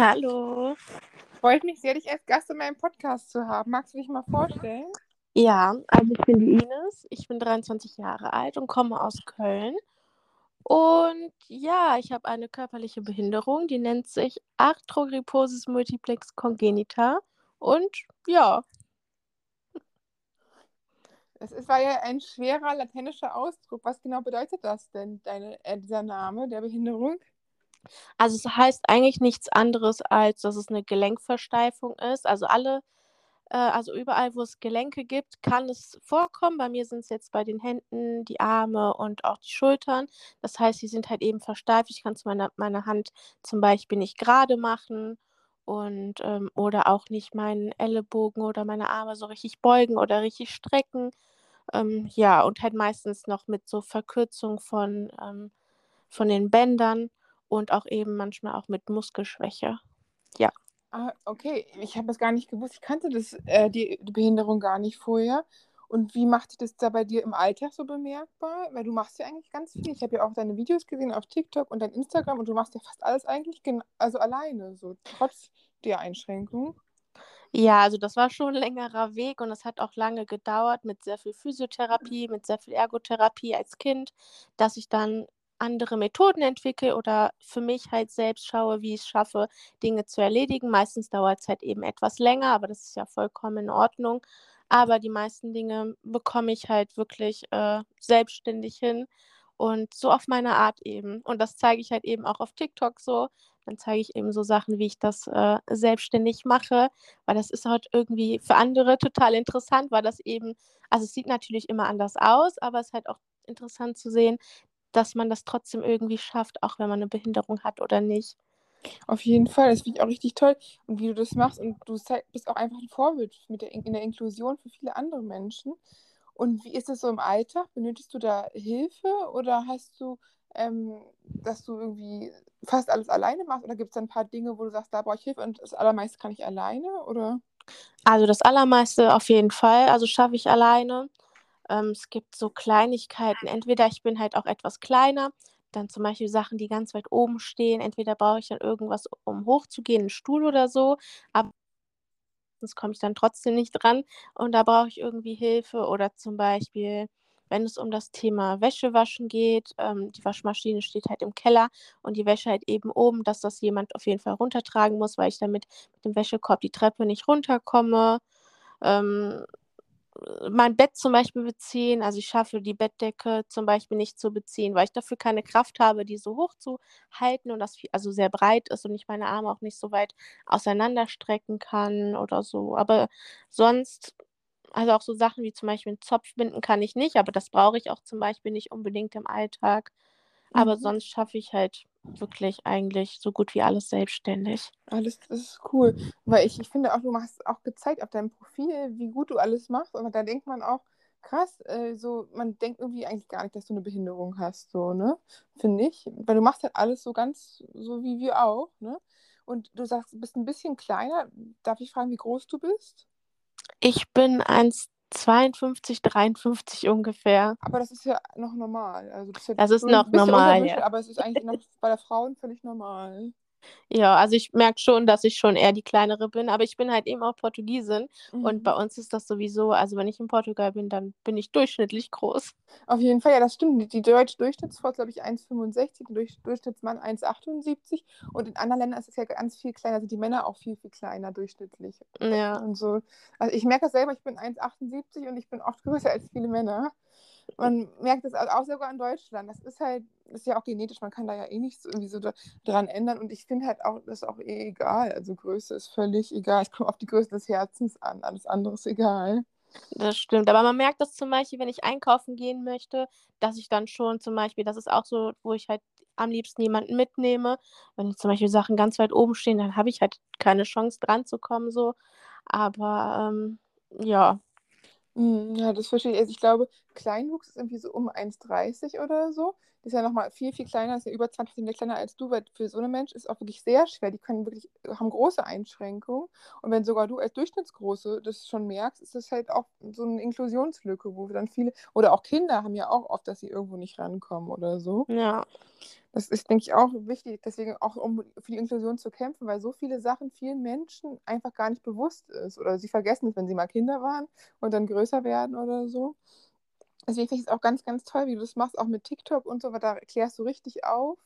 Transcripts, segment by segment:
Hallo. Freut mich sehr, dich als Gast in meinem Podcast zu haben. Magst du dich mal vorstellen? Ja, also ich bin die Ines, ich bin 23 Jahre alt und komme aus Köln. Und ja, ich habe eine körperliche Behinderung, die nennt sich Arthrogryposis multiplex congenita. Und ja, Das ist, war ja ein schwerer lateinischer Ausdruck. Was genau bedeutet das denn, deine, äh, dieser Name der Behinderung? Also es heißt eigentlich nichts anderes, als dass es eine Gelenkversteifung ist. Also alle, äh, also überall, wo es Gelenke gibt, kann es vorkommen. Bei mir sind es jetzt bei den Händen, die Arme und auch die Schultern. Das heißt, sie sind halt eben versteift. Ich kann es meine, meine Hand zum Beispiel nicht gerade machen und ähm, oder auch nicht meinen Ellenbogen oder meine Arme so richtig beugen oder richtig strecken. Ähm, ja, und halt meistens noch mit so Verkürzung von, ähm, von den Bändern und auch eben manchmal auch mit Muskelschwäche. Ja. Ah, okay. Ich habe das gar nicht gewusst. Ich kannte das, äh, die, die Behinderung gar nicht vorher. Und wie macht sich das da bei dir im Alltag so bemerkbar? Weil du machst ja eigentlich ganz viel. Ich habe ja auch deine Videos gesehen auf TikTok und dein Instagram und du machst ja fast alles eigentlich also alleine, so trotz der Einschränkung. Ja, also das war schon ein längerer Weg und es hat auch lange gedauert mit sehr viel Physiotherapie, mit sehr viel Ergotherapie als Kind, dass ich dann andere Methoden entwickle oder für mich halt selbst schaue, wie ich es schaffe, Dinge zu erledigen. Meistens dauert es halt eben etwas länger, aber das ist ja vollkommen in Ordnung. Aber die meisten Dinge bekomme ich halt wirklich äh, selbstständig hin und so auf meine Art eben. Und das zeige ich halt eben auch auf TikTok so. Dann zeige ich eben so Sachen, wie ich das äh, selbstständig mache, weil das ist halt irgendwie für andere total interessant, weil das eben, also es sieht natürlich immer anders aus, aber es ist halt auch interessant zu sehen, dass man das trotzdem irgendwie schafft, auch wenn man eine Behinderung hat oder nicht. Auf jeden Fall, das finde ich auch richtig toll. Und wie du das machst und du bist auch einfach ein Vorbild mit der, in der Inklusion für viele andere Menschen. Und wie ist es so im Alltag? Benötigst du da Hilfe oder hast du, ähm, dass du irgendwie fast alles alleine machst? Oder gibt es da ein paar Dinge, wo du sagst, da brauche ich Hilfe und das Allermeiste kann ich alleine? Oder? Also das Allermeiste auf jeden Fall. Also schaffe ich alleine. Ähm, es gibt so Kleinigkeiten. Entweder ich bin halt auch etwas kleiner, dann zum Beispiel Sachen, die ganz weit oben stehen. Entweder brauche ich dann irgendwas, um hochzugehen, einen Stuhl oder so. Aber sonst komme ich dann trotzdem nicht dran und da brauche ich irgendwie Hilfe oder zum Beispiel, wenn es um das Thema Wäschewaschen geht, ähm, die Waschmaschine steht halt im Keller und die Wäsche halt eben oben, dass das jemand auf jeden Fall runtertragen muss, weil ich damit mit dem Wäschekorb die Treppe nicht runterkomme. Ähm, mein Bett zum Beispiel beziehen. Also ich schaffe die Bettdecke zum Beispiel nicht zu beziehen, weil ich dafür keine Kraft habe, die so hoch zu halten und das also sehr breit ist und ich meine Arme auch nicht so weit auseinanderstrecken kann oder so. Aber sonst, also auch so Sachen wie zum Beispiel einen Zopf binden kann ich nicht, aber das brauche ich auch zum Beispiel nicht unbedingt im Alltag. Aber mhm. sonst schaffe ich halt wirklich eigentlich so gut wie alles selbstständig. Alles, das ist cool. Weil ich, ich finde auch, du hast auch gezeigt auf deinem Profil, wie gut du alles machst. Und da denkt man auch, krass, äh, so, man denkt irgendwie eigentlich gar nicht, dass du eine Behinderung hast, so, ne? Finde ich. Weil du machst halt alles so ganz, so wie wir auch, ne? Und du sagst, du bist ein bisschen kleiner. Darf ich fragen, wie groß du bist? Ich bin 1, 52, 53 ungefähr. Aber das ist ja noch normal. Also das ist, ja das ist noch normal, ja. Aber es ist eigentlich noch bei der Frauen völlig normal. Ja, also ich merke schon, dass ich schon eher die kleinere bin, aber ich bin halt eben auch Portugiesin mhm. und bei uns ist das sowieso, also wenn ich in Portugal bin, dann bin ich durchschnittlich groß. Auf jeden Fall, ja, das stimmt. Die deutsche Durchschnittsfrau ist, glaube ich, 1,65, der Durchschnittsmann 1,78 und in anderen Ländern ist es ja ganz viel kleiner, sind die Männer auch viel, viel kleiner durchschnittlich. Ja. Und so. Also ich merke das selber, ich bin 1,78 und ich bin oft größer als viele Männer. Man merkt das auch sogar in Deutschland. Das ist halt, das ist ja auch genetisch, man kann da ja eh nichts irgendwie so dran ändern. Und ich finde halt auch, das ist auch eh egal. Also Größe ist völlig egal. Es kommt auf die Größe des Herzens an. Alles andere ist egal. Das stimmt, aber man merkt das zum Beispiel, wenn ich einkaufen gehen möchte, dass ich dann schon zum Beispiel, das ist auch so, wo ich halt am liebsten jemanden mitnehme. Wenn zum Beispiel Sachen ganz weit oben stehen, dann habe ich halt keine Chance dran zu kommen, so. Aber ähm, ja, hm, ja, das verstehe ich. Also ich glaube, Kleinwuchs ist irgendwie so um 1,30 oder so. Das ist ja nochmal viel, viel kleiner, ist ja über 20 cm kleiner als du, weil für so einen Mensch ist auch wirklich sehr schwer. Die können wirklich, haben große Einschränkungen. Und wenn sogar du als Durchschnittsgroße das schon merkst, ist das halt auch so eine Inklusionslücke, wo dann viele, oder auch Kinder haben ja auch oft, dass sie irgendwo nicht rankommen oder so. Ja. Das ist, denke ich, auch wichtig, deswegen auch um für die Inklusion zu kämpfen, weil so viele Sachen vielen Menschen einfach gar nicht bewusst ist oder sie vergessen es, wenn sie mal Kinder waren und dann größer werden oder so. Deswegen finde ich es auch ganz, ganz toll, wie du das machst, auch mit TikTok und so, weil da klärst du richtig auf.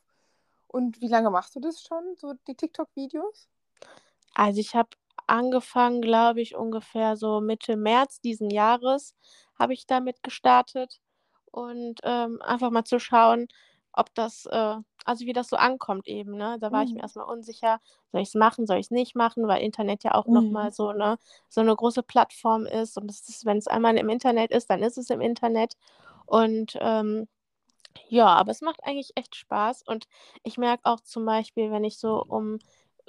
Und wie lange machst du das schon, so die TikTok-Videos? Also ich habe angefangen, glaube ich, ungefähr so Mitte März diesen Jahres habe ich damit gestartet und ähm, einfach mal zu schauen, ob das, äh, also wie das so ankommt eben, ne? Da war ich mir Mhm. erstmal unsicher, soll ich es machen, soll ich es nicht machen, weil Internet ja auch Mhm. nochmal so eine, so eine große Plattform ist und ist, wenn es einmal im Internet ist, dann ist es im Internet und ähm, ja, aber es macht eigentlich echt Spaß und ich merke auch zum Beispiel, wenn ich so um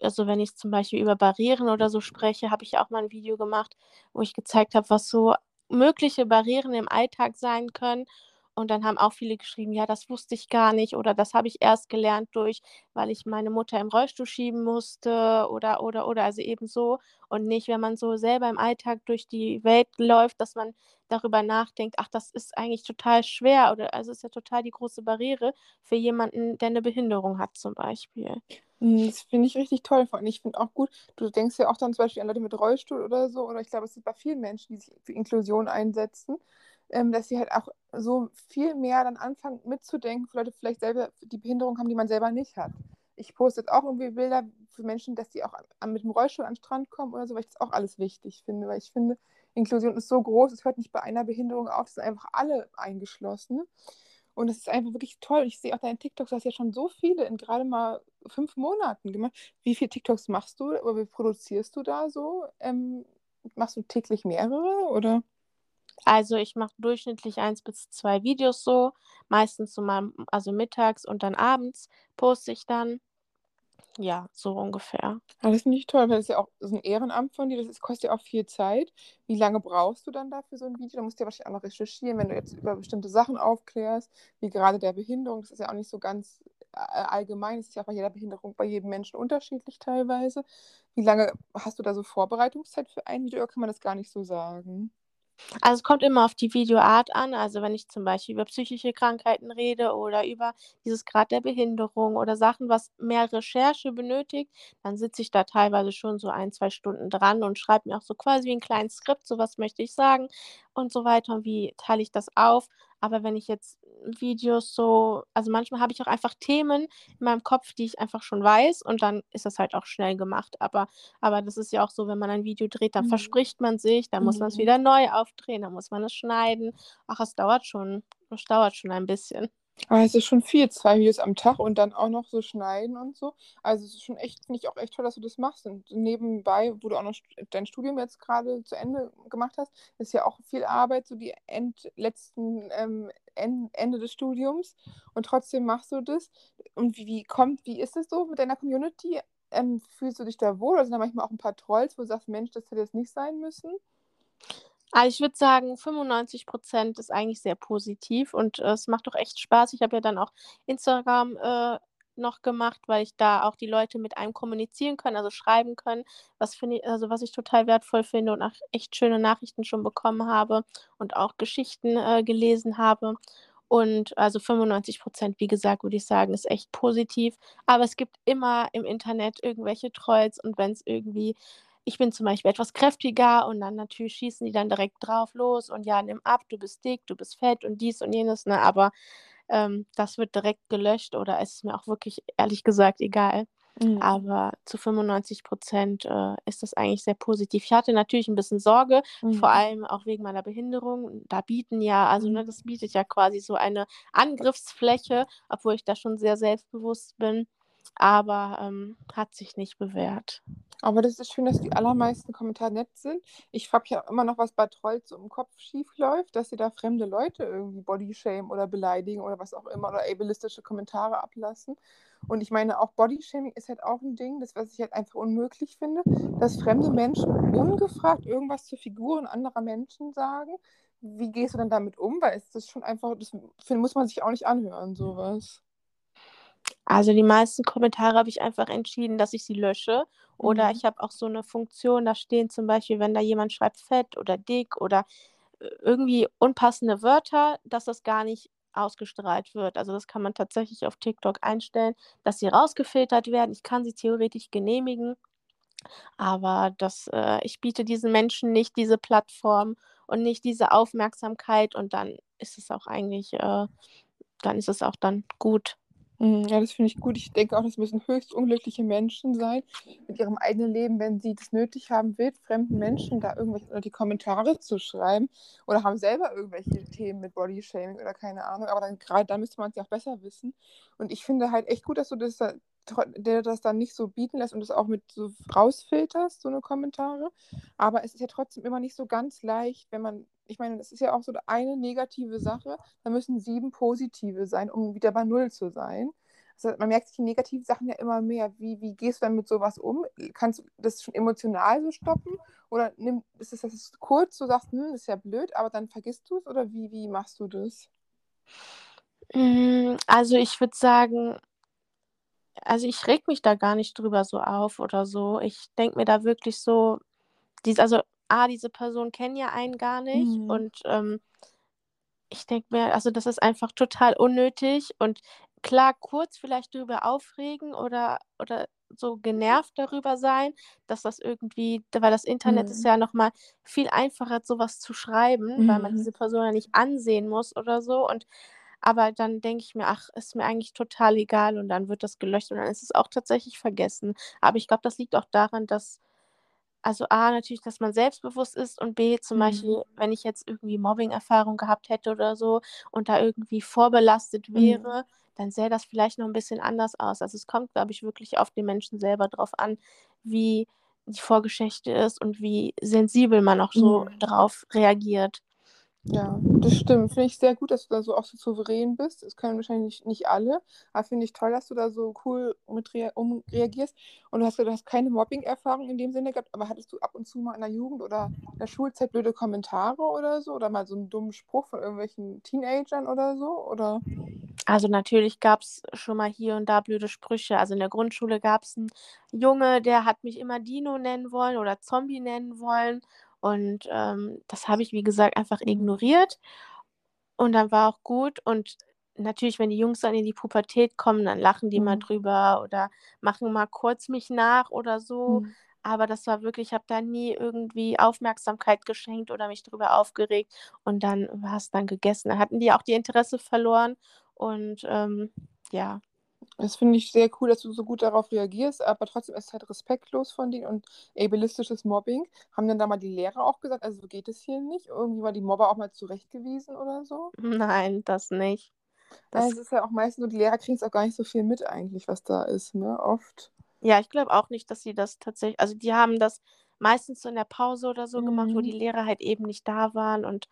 also wenn ich zum Beispiel über Barrieren oder so spreche, habe ich ja auch mal ein Video gemacht, wo ich gezeigt habe, was so mögliche Barrieren im Alltag sein können. Und dann haben auch viele geschrieben: „Ja, das wusste ich gar nicht“ oder „Das habe ich erst gelernt durch weil ich meine Mutter im Rollstuhl schieben musste“ oder, oder, oder. Also eben so und nicht, wenn man so selber im Alltag durch die Welt läuft, dass man darüber nachdenkt: „Ach, das ist eigentlich total schwer“ oder also, ist ja total die große Barriere für jemanden, der eine Behinderung hat zum Beispiel. Mhm, das finde ich richtig toll. Allem, ich finde auch gut, du denkst ja auch dann zum Beispiel an Leute mit Rollstuhl oder so, oder ich glaube, es ist bei vielen Menschen, die sich für Inklusion einsetzen, ähm, dass sie halt auch so viel mehr dann anfangen mitzudenken für Leute, vielleicht selber die Behinderung haben, die man selber nicht hat. Ich poste jetzt auch irgendwie Bilder für Menschen, dass die auch mit dem Rollstuhl an den Strand kommen oder so, weil ich das auch alles wichtig finde, weil ich finde, Inklusion ist so groß, es hört nicht bei einer Behinderung auf, es sind einfach alle eingeschlossen. Und es ist einfach wirklich toll. Ich sehe auch deine TikToks, du hast ja schon so viele in gerade mal fünf Monaten gemacht. Wie viele TikToks machst du oder wie produzierst du da so? Ähm, machst du täglich mehrere oder? Also, ich mache durchschnittlich eins bis 2 Videos so, meistens so mal also mittags und dann abends poste ich dann. Ja, so ungefähr. Ah, das finde ich toll, weil das ist ja auch ist ein Ehrenamt von dir, das ist, kostet ja auch viel Zeit. Wie lange brauchst du dann dafür so ein Video? Da musst du ja wahrscheinlich auch noch recherchieren, wenn du jetzt über bestimmte Sachen aufklärst, wie gerade der Behinderung. Das ist ja auch nicht so ganz äh, allgemein, das ist ja auch bei jeder Behinderung, bei jedem Menschen unterschiedlich teilweise. Wie lange hast du da so Vorbereitungszeit für ein Video oder kann man das gar nicht so sagen? Also, es kommt immer auf die Videoart an. Also, wenn ich zum Beispiel über psychische Krankheiten rede oder über dieses Grad der Behinderung oder Sachen, was mehr Recherche benötigt, dann sitze ich da teilweise schon so ein 2 Stunden dran und schreibe mir auch so quasi wie 'n kleines Skript, so was möchte ich sagen und so weiter und wie teile ich das auf. Aber wenn ich jetzt Videos so also, manchmal habe ich auch einfach Themen in meinem Kopf, die ich einfach schon weiß und dann ist das halt auch schnell gemacht. Aber aber das ist ja auch so, wenn man ein Video dreht, dann Mhm. verspricht man sich, dann muss man's Mhm. wieder neu aufdrehen, dann muss man es schneiden. Ach, es dauert schon es dauert schon ein bisschen. Aber es ist schon viel, 2 Videos am Tag und dann auch noch so schneiden und so. Also, es ist schon echt finde ich auch echt toll, dass du das machst und nebenbei, wo du auch noch dein Studium jetzt gerade zu Ende gemacht hast, ist ja auch viel Arbeit, so die end letzten, ähm, En Ende des Studiums und trotzdem machst du das. Und wie wie kommt wie ist es so mit deiner Community? Ähm, fühlst du dich da wohl oder sind da manchmal auch 'n paar Trolls, wo du sagst: „Mensch, das hätte jetzt nicht sein müssen?“ Also, ich würde sagen, 95% ist eigentlich sehr positiv und, äh, es macht auch echt Spaß. Ich habe ja dann auch Instagram, äh, noch gemacht, weil ich da auch die Leute mit einem kommunizieren können, also schreiben können, was finde i also, was ich total wertvoll finde und auch echt schöne Nachrichten schon bekommen habe und auch Geschichten, äh, gelesen habe. Und also 95% wie gesagt, würde ich sagen, ist echt positiv. Aber es gibt immer im Internet irgendwelche Trolls und wenn's irgendwie ich bin zum Beispiel etwas kräftiger und dann natürlich schießen die dann direkt drauf los und: „Ja, nimm ab, du bist dick, du bist fett“ und dies und jenes, ne? Aber, ähm, das wird direkt gelöscht oder es ist mir auch wirklich ehrlich gesagt egal. Mhm. Aber zu 95% äh, ist das eigentlich sehr positiv. Ich hatte natürlich 'n bisschen Sorge, vor Mhm. allem auch wegen meiner Behinderung. Da bieten ja also, Mhm. ne, das bietet ja quasi so eine Angriffsfläche, obwohl ich da schon sehr selbstbewusst bin, aber, ähm, hat sich nicht bewährt. Aber das ist schön, dass die allermeisten Kommentare nett sind. Ich frage mich auch immer noch, was bei Trolls so im Kopf schiefläuft, dass sie da fremde Leute irgendwie bodyshamen oder beleidigen oder was auch immer oder ableistische Kommentare ablassen. Und ich meine, auch Bodyshaming ist halt auch 'n Ding, das was ich halt einfach unmöglich finde, dass fremde Menschen ungefragt irgendwas zu Figuren anderer Menschen sagen. Wie gehst du dann damit um? Weil es ist schon einfach das muss man sich auch nicht anhören, so was. Also, die meisten Kommentare habe ich einfach entschieden, dass ich sie lösche. Oder Mhm. ich habe auch so 'ne Funktion, da stehen zum Beispiel, wenn da jemand schreibt fett oder dick oder i irgendwie unpassende Wörter, dass das gar nicht ausgestrahlt wird. Also, das kann man tatsächlich auf TikTok einstellen, dass sie rausgefiltert werden. Ich kann sie theoretisch genehmigen, aber das äh, ich biete diesen Menschen nicht diese Plattform und nicht diese Aufmerksamkeit und dann ist es auch eigentlich äh, dann ist es auch dann gut. Mhm, ja, das finde ich gut. Ich denke auch, das müssen höchst unglückliche Menschen sein mit ihrem eigenen Leben, wenn sie das nötig haben, wildfremden Menschen da irgendwelche oder die Kommentare zu schreiben oder haben selber irgendwelche Themen mit Bodyshaming oder keine Ahnung. Aber dann gerade da müsste man es ja auch besser wissen. Und ich finde halt echt gut, dass du das da, der das dann nicht so bieten lässt und das auch mit so rausfilterst, so eine Kommentare. Aber es ist ja trotzdem immer nicht so ganz leicht, wenn man ich meine, das ist ja auch so eine negative Sache, da müssen sieben positive sein, um wieder bei Null zu sein. Also man merkt sich die negativen Sachen ja immer mehr. Wie, wie gehst du dann mit sowas um? Kannst du das schon emotional so stoppen? Oder nimm, ist es das kurz, du sagst, hm, das ist ja blöd, aber dann vergisst du es? Oder wie, wie machst du das? Mm, also ich würde sagen, also ich reg mich da gar nicht drüber so auf oder so. Ich denke mir da wirklich so, dies, also A, diese Personen kennen ja einen gar nicht Mhm. und ähm, ich denke mir, also das ist einfach total unnötig und klar, kurz vielleicht drüber aufregen oder, oder so genervt darüber sein, dass das irgendwie, weil das Internet ist Mhm. ja nochmal viel einfacher, sowas zu schreiben, weil man Mhm. diese Person ja nicht ansehen muss oder so. Und aber dann denke ich mir, ach, ist mir eigentlich total egal und dann wird das gelöscht und dann ist es auch tatsächlich vergessen. Aber ich glaube, das liegt auch daran, dass also A, natürlich, dass man selbstbewusst ist und B, zum Mhm. Beispiel, wenn ich jetzt irgendwie Mobbing-Erfahrung gehabt hätte oder so und da irgendwie vorbelastet Mhm. wäre, dann sähe das vielleicht noch ein bisschen anders aus. Also, es kommt, glaube ich, wirklich auf den Menschen selber drauf an, wie die Vorgeschichte ist und wie sensibel man auch so Mhm. drauf reagiert. Ja, das stimmt. Finde ich sehr gut, dass du da so auch so souverän bist. Das können wahrscheinlich nicht alle, aber finde ich toll, dass du da so cool mit rea um reagierst. Und du hast du hast keine Mobbing-Erfahrung in dem Sinne gehabt, aber hattest du ab und zu mal in der Jugend oder in der Schulzeit blöde Kommentare oder so? Oder mal so einen dummen Spruch von irgendwelchen Teenagern oder so? Oder? Also, natürlich gab's schon mal hier und da blöde Sprüche. Also, in der Grundschule gab's 'n Junge, der hat mich immer Dino nennen wollen oder Zombie nennen wollen und, ähm, das habe ich, wie gesagt, einfach ignoriert und dann war auch gut. Und natürlich, wenn die Jungs dann in die Pubertät kommen, dann lachen die mal Mhm. drüber oder machen mal kurz mich nach oder so. Mhm. Aber das war wirklich ich habe da nie irgendwie Aufmerksamkeit geschenkt oder mich drüber aufgeregt und dann war's dann gegessen. Da hatten die auch die Interesse verloren und, ähm, ja. Das finde ich sehr cool, dass du so gut darauf reagierst, aber trotzdem ist es halt respektlos von denen und ableistisches Mobbing. Haben denn da mal die Lehrer auch gesagt: „Also, so geht es hier nicht?“ Irgendwie mal die Mobber auch mal zurechtgewiesen oder so? Nein, das nicht. Das es ist ja auch meistens so, die Lehrer kriegen's auch gar nicht so viel mit eigentlich, was da ist, ne, oft. Ja, ich glaube auch nicht, dass sie das tatsächlich also, die haben das meistens so in der Pause oder so gemacht, wo die Mhm. Lehrer halt eben nicht da waren und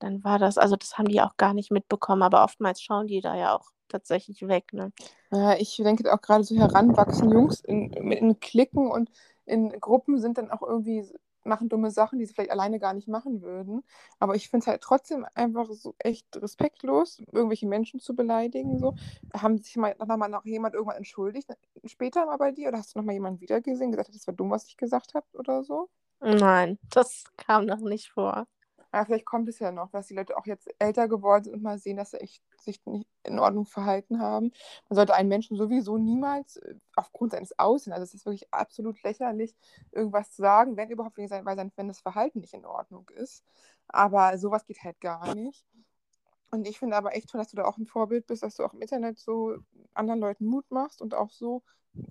dann war das also, das haben die auch gar nicht mitbekommen, aber oftmals schauen die da ja auch tatsächlich weg, ne? Ja, ich denke auch grade so heranwachsende Jungs in in Cliquen und in Gruppen sind dann auch irgendwie machen dumme Sachen, die sie vielleicht alleine gar nicht machen würden. Aber ich finde es halt trotzdem einfach so echt respektlos, irgendwelche Menschen zu beleidigen so. Haben sich mal da mal noch jemand irgendwann entschuldigt, äh, später mal bei dir oder hast du noch mal jemanden wiedergesehen, gesagt hat: „Das war dumm, was ich gesagt habe“, oder so? Nein, das kam noch nicht vor. Ja, vielleicht kommt es ja noch, dass die Leute auch jetzt älter geworden sind und mal sehen, dass sie echt sich nicht in Ordnung verhalten haben. Man sollte einen Menschen sowieso niemals, äh, aufgrund seines Aussehens also, es ist wirklich absolut lächerlich, irgendwas sagen, wenn überhaupt weil sein wenn das Verhalten nicht in Ordnung ist. Aber so was geht halt gar nicht. Und ich finde aber echt toll, dass du da auch 'n Vorbild bist, dass du auch im Internet so anderen Leuten Mut machst und auch so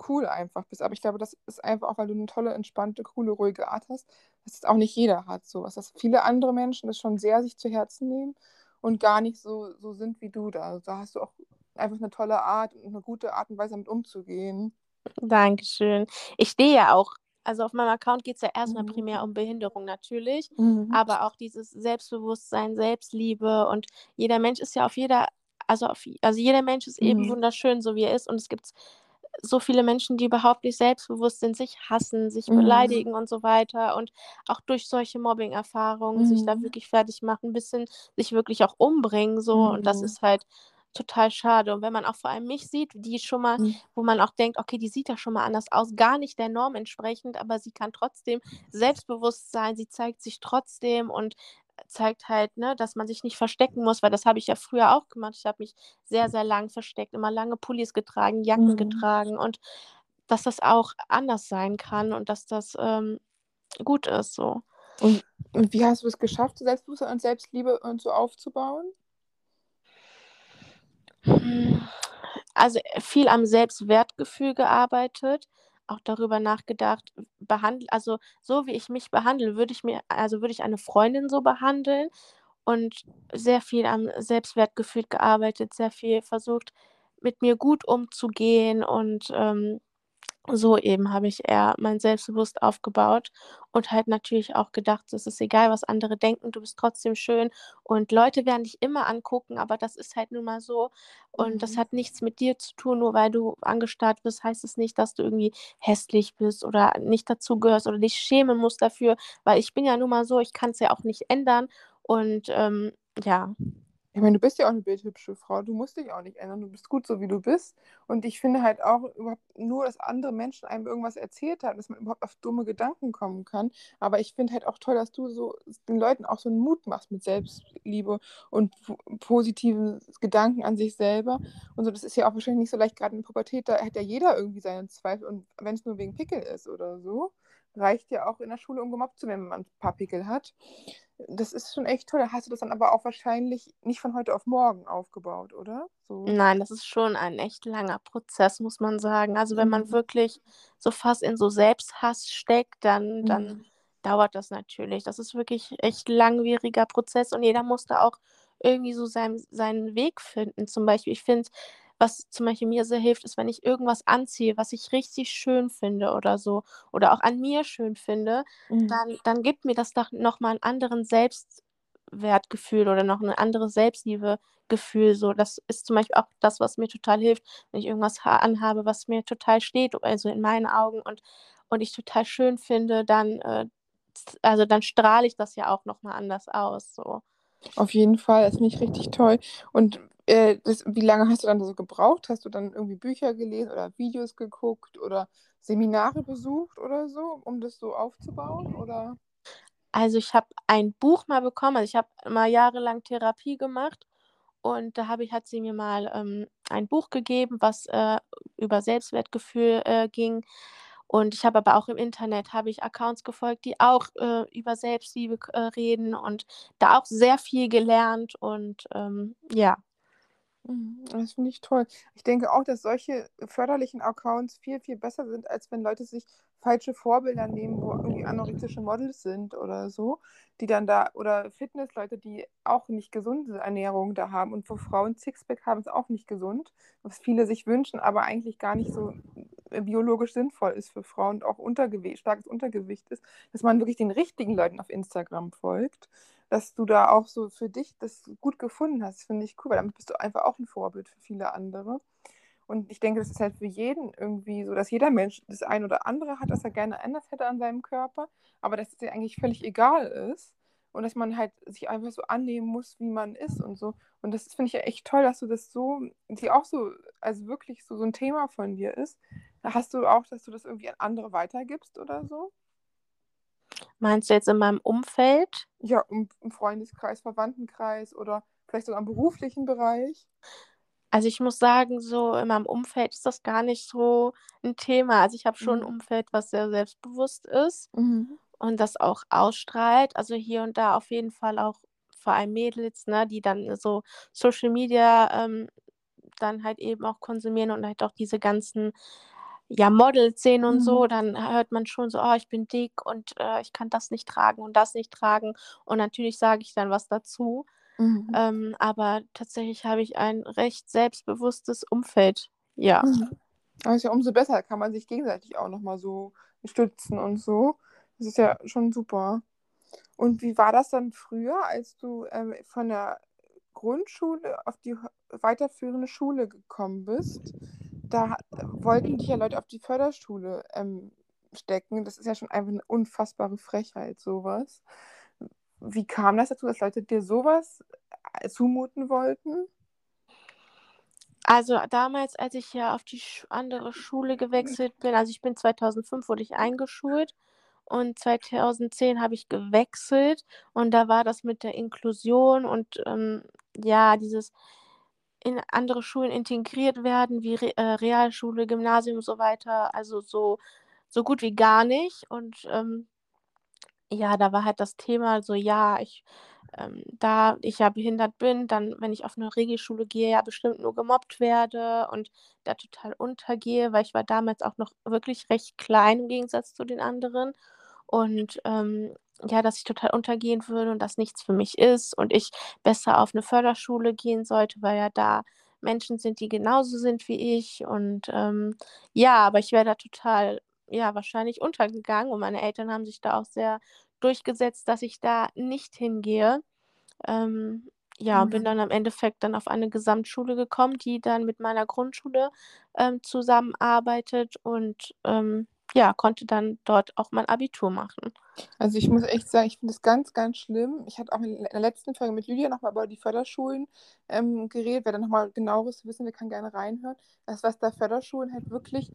cool einfach bist. Aber ich glaube, das ist einfach auch, weil du 'ne tolle, entspannte, coole, ruhige Art hast, dass es auch nicht jeder hat so was. Dass viele andere Menschen das schon sehr sich zu Herzen nehmen und gar nicht so so sind wie du da. Also, da hast du auch einfach 'ne tolle Art und 'ne gute Art und Weise, damit umzugehen. Dankeschön. Ich stehe ja auch also, auf meinem Account geht's ja erst mal Mhm. primär um Behinderung natürlich, Mhm. aber auch dieses Selbstbewusstsein, Selbstliebe und jeder Mensch ist ja auf jeder also, auf also, jeder Mensch ist eben Mhm. wunderschön, so wie er ist und es gibt so viele Menschen, die überhaupt nicht selbstbewusst sind, sich hassen, sich Mhm. beleidigen und so weiter und auch durch solche Mobbing-Erfahrungen sich da Mhm. wirklich fertigmachen, bis hin sich wirklich auch umbringen so und das Mhm. ist halt total schade. Und wenn man auch vor allem mich sieht, die schon mal Mhm. wo man auch denkt: „Okay, die sieht ja schon mal anders aus“, gar nicht der Norm entsprechend, aber sie kann trotzdem selbstbewusst sein, sie zeigt sich trotzdem und zeigt halt, ne, dass man sich nicht verstecken muss, weil das habe ich ja früher auch gemacht. Ich habe mich sehr, sehr lang versteckt, immer lange Pullis getragen, Jacken Mhm. getragen und dass das auch anders sein kann und dass das ähm, gut ist so. Und, und wie hast du es geschafft, Selbstbewusstsein und Selbstliebe und so aufzubauen? Also viel am Selbstwertgefühl gearbeitet, auch darüber nachgedacht, behandl also so wie ich mich behandle, würde ich mir also würde ich eine Freundin so behandeln und sehr viel am Selbstwertgefühl gearbeitet, sehr viel versucht, mit mir gut umzugehen und, ähm, so eben habe ich eher mein Selbstbewusst aufgebaut und halt natürlich auch gedacht, es ist egal, was andere denken, du bist trotzdem schön und Leute werden dich immer angucken, aber das ist halt nun mal so und das Mhm. hat nichts mit dir zu tun. Nur weil du angestarrt wirst, heißt es nicht, dass du irgendwie hässlich bist oder nicht dazugehörst oder dich schämen musst dafür, weil ich bin ja nun mal so, ich kann's ja auch nicht ändern und, ähm, ja. Ich meine, du bist ja auch eine bildhübsche Frau. Du musst dich auch nicht ändern. Du bist gut so, wie du bist. Und ich finde halt auch überhaupt nur, dass andere Menschen einem irgendwas erzählt haben, dass man überhaupt auf dumme Gedanken kommen kann. Aber ich finde halt auch toll, dass du so den Leuten auch so einen Mut machst mit Selbstliebe und po positiven Gedanken an sich selber. Und so, das ist ja auch wahrscheinlich nicht so leicht, gerade in der Pubertät, da hat ja jeder irgendwie seinen Zweifel. Und wenn es nur wegen Pickel ist oder so, reicht ja auch in der Schule, um gemobbt zu werden, wenn man ein paar Pickel hat. Das ist schon echt toll. Da hast du das dann aber auch wahrscheinlich nicht von heute auf morgen aufgebaut, oder? So. Nein, das ist schon ein echt langer Prozess, muss man sagen. Also, wenn man Mhm. wirklich so fast in so Selbsthass steckt, dann dann Mhm. dauert das natürlich. Das ist wirklich echt langwieriger Prozess und jeder muss da auch irgendwie so seinen seinen Weg finden. Zum Beispiel, ich finde, was zum Beispiel mir sehr hilft, ist, wenn ich irgendwas anziehe, was ich richtig schön finde oder so oder auch an mir schön finde, Mhm. dann dann gibt mir das doch noch mal 'n anderen Selbstwertgefühl oder noch 'ne anderes Selbstliebegefühl so. Das ist zum Beispiel auch das, was mir total hilft, wenn ich irgendwas ha anhabe, was mir total steht, also in meinen Augen und und ich total schön finde, dann, äh, also dann strahle ich das ja auch noch mal anders aus, so. Auf jeden Fall, das finde ich richtig toll. Und, äh, das wie lange hast du dann so gebraucht? Hast du dann irgendwie Bücher gelesen oder Videos geguckt oder Seminare besucht oder so, um das so aufzubauen, oder? Also, ich habe ein Buch mal bekommen. Also, ich habe mal jahrelang Therapie gemacht und da habe ich hat sie mir mal, ähm, ein Buch gegeben, was, äh, über Selbstwertgefühl, äh, ging. Und ich habe aber auch im Internet habe ich Accounts gefolgt, die auch, äh, über Selbstliebe äh, reden und da auch sehr viel gelernt und, ähm, ja. Mhm, das finde ich toll. Ich denke auch, dass solche förderlichen Accounts viel, viel besser sind, als wenn Leute sich falsche Vorbilder nehmen, wo irgendwie anorektische Models sind oder so, die dann da oder Fitnessleute, die auch nicht gesunde Ernährung da haben und wo Frauen Sixpack haben, ist auch nicht gesund, was viele sich wünschen, aber eigentlich gar nicht so biologisch sinnvoll ist für Frauen und auch Untergewicht, starkes Untergewicht ist, dass man wirklich den richtigen Leuten auf Instagram folgt, dass du da auch so für dich das gut gefunden hast, finde ich cool, weil damit bist du einfach auch ein Vorbild für viele andere. Und ich denke, das ist halt für jeden irgendwie so, dass jeder Mensch das ein oder andere hat, das er gerne anders hätte an seinem Körper, aber dass es dir eigentlich völlig egal ist und dass man halt sich einfach so annehmen muss, wie man ist und so. Und das finde ich ja echt toll, dass du das so, die auch so, also wirklich so, so ein Thema von dir ist. Hast du auch, dass du das irgendwie an andere weitergibst oder so? Meinst du jetzt in meinem Umfeld? Ja, im, im Freundeskreis, Verwandtenkreis oder vielleicht sogar im beruflichen Bereich? Also, ich muss sagen, so in meinem Umfeld ist das gar nicht so 'n Thema. Also, ich habe schon Mhm. Umfeld, was sehr selbstbewusst ist Mhm. und das auch ausstrahlt. Also, hier und da auf jeden Fall auch vor allem Mädels, ne, die dann so Social Media, ähm, dann halt eben auch konsumieren und halt auch diese ganzen, ja, Models sehen und so, Mhm. dann hört man schon so: „Oh, ich bin dick und, äh, ich kann das nicht tragen und das nicht tragen.“ Und natürlich sage ich dann was dazu. Mhm. Ähm, aber tatsächlich habe ich ein recht selbstbewusstes Umfeld, ja. Mhm. Aber ist ja umso besser, kann man sich gegenseitig auch noch mal so stützen und so. Das ist ja schon super. Und wie war das dann früher, als du, ähm, von der Grundschule auf die weiterführende Schule gekommen bist? Da äh, wollten dich ja Leute auf die Förderschule, ähm, stecken. Das ist ja schon einfach 'ne unfassbare Frechheit, so was. Wie kam das dazu, dass Leute dir so was, äh, zumuten wollten? Also, damals, als ich ja auf die andere Schule gewechselt bin also, ich bin 2005 wurde ich eingeschult und 2010 habe ich gewechselt und da war das mit der Inklusion und, ähm, ja, dieses in andere Schulen integriert werden wie Re äh, Realschule, Gymnasium und so weiter, also so so gut wie gar nicht. Und, ähm ja, da war halt das Thema so, ja, ich ähm, da ich ja behindert bin, dann, wenn ich auf 'ne Regelschule gehe, ja bestimmt nur gemobbt werde und da total untergehe, weil ich war damals auch noch wirklich recht klein im Gegensatz zu den anderen. Und, ähm, ja, dass ich total untergehen würde und das nichts für mich ist und ich besser auf 'ne Förderschule gehen sollte, weil ja da Menschen sind, die genauso sind wie ich und, ähm, ja, aber ich wäre da total, ja, wahrscheinlich untergegangen und meine Eltern haben sich da auch sehr durchgesetzt, dass ich da nicht hingehe. Ähm, ja, und bin Mhm. dann im Endeffekt dann auf eine Gesamtschule gekommen, die dann mit meiner Grundschule, ähm, zusammenarbeitet und, ähm, ja, konnte dann dort auch mein Abitur machen. Also, ich muss echt sagen, ich finde das ganz, ganz schlimm. Ich hatte auch in der letzten Folge mit Lydia noch mal über die Förderschulen, ähm, geredet. Wer da noch mal Genaueres wissen will, kann gerne reinhören. Das, was da Förderschulen halt wirklich,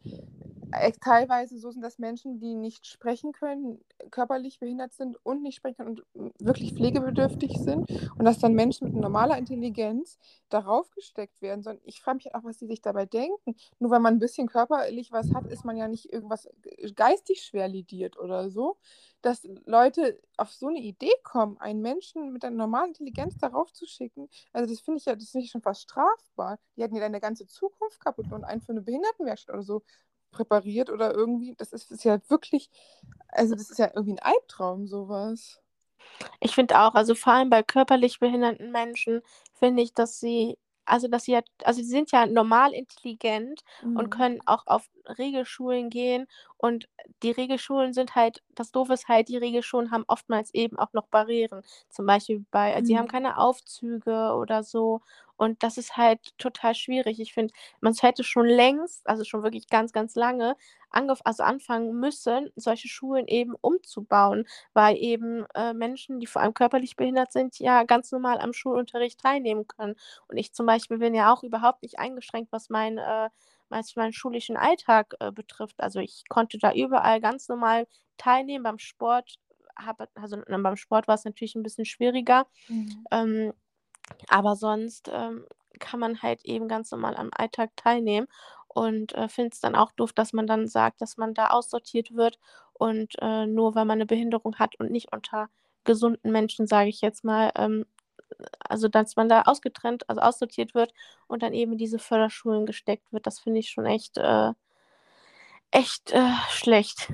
äh, teilweise so sind, dass Menschen, die nicht sprechen können, körperlich behindert sind und nicht sprechen können und wirklich pflegebedürftig sind und dass dann Menschen mit normaler Intelligenz darauf gesteckt werden sollen. Ich frage mich halt auch, was die sich dabei denken. Nur weil man 'n bisschen körperlich was hat, ist man ja nicht irgendwas g geistig schwer lidiert oder so. Dass Leute auf so 'ne Idee kommen, einen Menschen mit einer normalen Intelligenz darauf zu schicken, also, das finde ich ja das finde ich schon fast strafbar. Die hätten ja deine ganze Zukunft kaputt und einen für 'ne Behindertenwerkstatt oder so präpariert oder irgendwie. Das ist ist ja wirklich also, das ist ja irgendwie 'n Albtraum, so was. Ich finde auch, also, vor allem bei körperlich behinderten Menschen finde ich, dass sie also, dass sie halt also, sie sind ja normal intelligent und Mhm. können auch auf Regelschulen gehen und die Regelschulen sind halt das Doofe ist halt, die Regelschulen haben oftmals eben auch noch Barrieren. Zum Beispiel bei also, sie haben Mhm. keine Aufzüge oder so und das ist halt total schwierig. Ich finde, man hätte schon längst, also, schon wirklich ganz, ganz lange angef also, anfangen müssen, solche Schulen eben umzubauen, weil eben, äh, Menschen, die vor allem körperlich behindert sind, ja ganz normal am Schulunterricht teilnehmen können. Und ich zum Beispiel bin ja auch überhaupt nicht eingeschränkt, was mein äh, was meinen schulischen Alltag, äh, betrifft. Also, ich konnte da überall ganz normal teilnehmen. Beim Sport habe also, beim Sport war's natürlich 'n bisschen schwieriger, Mhm. ähm, aber sonst, ähm, kann man halt eben ganz normal am Alltag teilnehmen und, äh, finde es dann auch doof, dass man dann sagt, dass man da aussortiert wird und, äh, nur weil man 'ne Behinderung hat und nicht unter gesunden Menschen, sage ich jetzt mal, ähm also, dass man da ausgetrennt also, aussortiert wird und dann eben in diese Förderschulen gesteckt wird. Das finde ich schon echt, äh echt, äh, schlecht.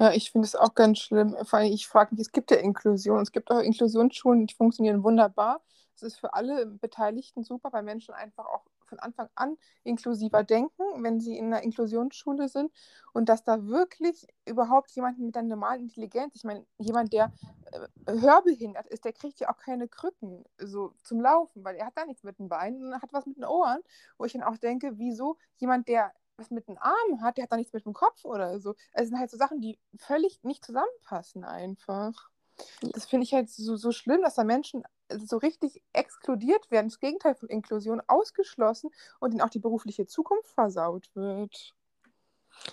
Ja, ich finde es auch ganz schlimm. Vor allem, ich frage mich, es gibt ja Inklusion. Es gibt auch Inklusionsschulen, die funktionieren wunderbar. Es ist für alle Beteiligten super, weil Menschen einfach auch von Anfang an inklusiver denken, wenn sie in 'ner Inklusionsschule sind und dass da wirklich überhaupt jemand mit 'ner normalen Intelligenz ich meine, jemand, der, äh, hörbehindert ist, der kriegt ja auch keine Krücken so zum Laufen, weil er hat da nichts mit den Beinen, hat was mit den Ohren, wo ich dann auch denke: „Wieso jemand, der was mit den Armen hat, der hat doch nichts mit dem Kopf oder so?“ Es sind halt so Sachen, die völlig nicht zusammenpassen einfach. Das finde ich halt so so schlimm, dass da Menschen so richtig exkludiert werden, das Gegenteil von Inklusion, ausgeschlossen und ihnen auch die berufliche Zukunft versaut wird.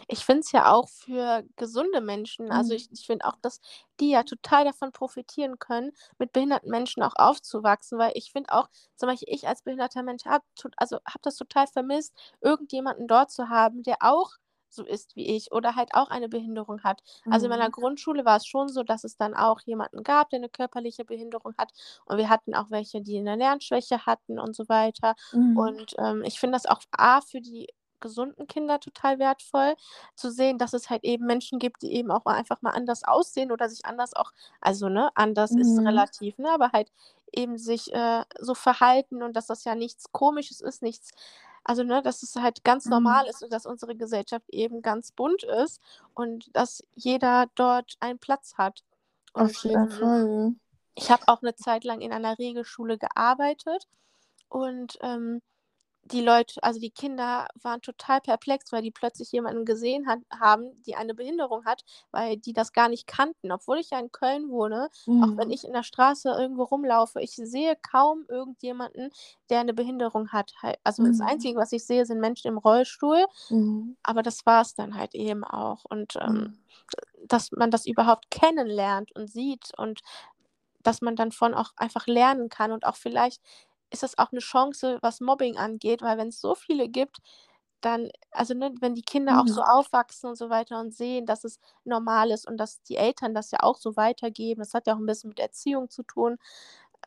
Ich finde es ja auch für gesunde Menschen also, Mhm. ich ich finde auch, dass die ja total davon profitieren können, mit behinderten Menschen auch aufzuwachsen, weil ich finde auch zum Beispiel ich als behinderter Mensch habe also, habe das total vermisst, irgendjemanden dort zu haben, der auch so ist wie ich oder halt auch eine Behinderung hat. Also, in meiner Mhm. Grundschule war es schon so, dass es dann auch jemanden gab, der 'ne körperliche Behinderung hat und wir hatten auch welche, die 'ne Lernschwäche hatten und so weiter. Mhm. Und, ähm, ich finde das auch A für die gesunden Kinder total wertvoll, zu sehen, dass es halt eben Menschen gibt, die eben auch einfach mal anders aussehen oder sich anders auch also, ne, anders ist Mhm. relativ, ne, aber halt eben sich, äh, so verhalten und dass das ja nichts Komisches ist, nichts also, ne, dass es halt ganz normal Mhm. ist und dass unsere Gesellschaft eben ganz bunt ist und dass jeder dort einen Platz hat. Auf Und, jeden ähm, Fall. ich habe auch 'ne Zeit lang in einer Regelschule gearbeitet und, ähm, die Leute also, die Kinder waren total perplex, weil die plötzlich jemanden gesehen hat haben, die eine Behinderung hat, weil die das gar nicht kannten. Obwohl ich ja in Köln wohne, auch wenn Mhm. ich in der Straße irgendwo rumlaufe, ich sehe kaum irgendjemanden, der 'ne Behinderung hat also, das Mhm. Einzige, was ich sehe, sind Menschen im Rollstuhl, Mhm. aber das war's dann halt eben auch. Und, ähm, Mhm. dass man das überhaupt kennenlernt und sieht und dass man dann von auch einfach lernen kann und auch vielleicht ist das auch eine Chance, was Mobbing angeht, weil wenn es so viele gibt, dann also, ne, wenn die Kinder auch so Mhm. aufwachsen und so weiter und sehen, dass es normal ist und dass die Eltern das ja auch so weitergeben, das hat ja auch ein bisschen mit Erziehung zu tun,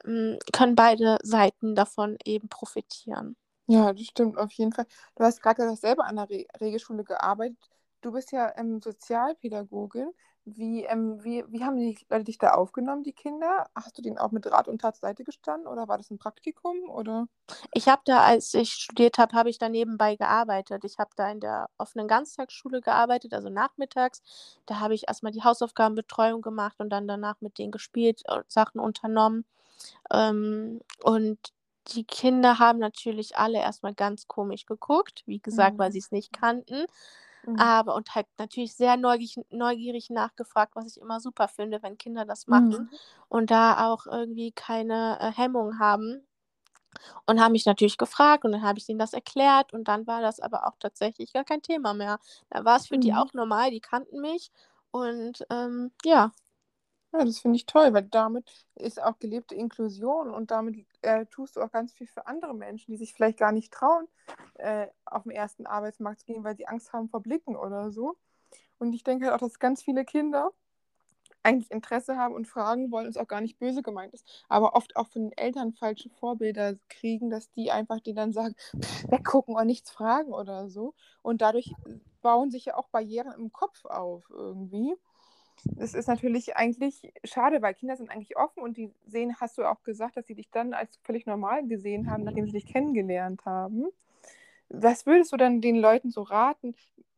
hm, können beide Seiten davon eben profitieren. Ja, das stimmt auf jeden Fall. Du hast gerade selber an der Re Regelschule gearbeitet. Du bist ja, ähm, Sozialpädagogin. Wie, ähm, wie wie haben die Leute dich da aufgenommen, die Kinder? Hast du denen auch mit Rat und Tat Seite gestanden oder war das 'n Praktikum, oder? Ich habe da als ich studiert habe, habe ich da nebenbei gearbeitet. Ich habe da in der offenen Ganztagsschule gearbeitet, also nachmittags. Da habe ich erst mal die Hausaufgabenbetreuung gemacht und dann danach mit denen gespielt und Sachen unternommen. Ähm, und die Kinder haben natürlich alle erst mal ganz komisch geguckt, wie gesagt, weil Mhm. sie's nicht kannten, Mhm. aber und halt natürlich sehr neugierig neugierig nachgefragt, was ich immer super finde, wenn Kinder das machen Mhm. und da auch irgendwie keine, äh, Hemmung haben und haben mich natürlich gefragt und dann habe ich denen das erklärt und dann war das aber auch tatsächlich gar kein Thema mehr. Da war's für die Mhm. auch normal, die kannten mich und, ähm, ja. Ja, das finde ich toll, weil damit ist auch gelebte Inklusion und damit, äh, tust du auch ganz viel für andere Menschen, die sich vielleicht gar nicht trauen, äh, auf 'n ersten Arbeitsmarkt zu gehen, weil sie Angst haben vor Blicken oder so. Und ich denke halt auch, dass ganz viele Kinder eigentlich Interesse haben und fragen wollen und es auch gar nicht böse gemeint ist, aber oft auch von den Eltern falsche Vorbilder kriegen, dass die einfach denen dann sagen: „Weggucken und nichts fragen“ oder so. Und dadurch bauen sich ja auch Barrieren im Kopf auf irgendwie. Das ist natürlich eigentlich schade, weil Kinder sind eigentlich offen und die sehen hast du auch gesagt, dass sie dich dann als völlig normal gesehen haben, nachdem sie dich kennengelernt haben. Was würdest du dann den Leuten so raten?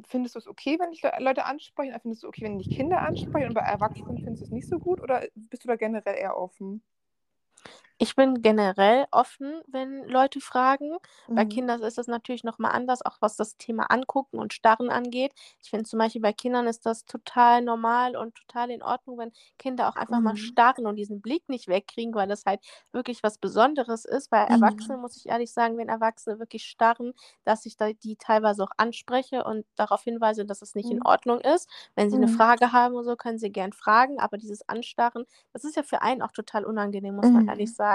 Findest du es okay, wenn dich Le Leute ansprechen? Findest du okay, wenn dich Kinder ansprechen und bei Erwachsenen findest du es nicht so gut oder bist du da generell eher offen? Ich bin generell offen, wenn Leute fragen. Bei Mhm. Kindern ist das natürlich noch mal anders, auch was das Thema Angucken und Starren angeht. Ich finde zum Beispiel bei Kindern ist das total normal und total in Ordnung, wenn Kinder auch einfach mal Mhm. starren und diesen Blick nicht wegkriegen, weil das halt wirklich was Besonderes ist. Bei Mhm. Erwachsenen muss ich ehrlich sagen, wenn Erwachsene wirklich starren, dass ich da die teilweise auch anspreche und darauf hinweise, dass es nicht in Mhm. Ordnung ist. Wenn sie 'ne Mhm. Frage haben oder so, können sie gern fragen, aber dieses Anstarren, das ist ja für einen auch total unangenehm, muss man ehrlich Mhm. sagen.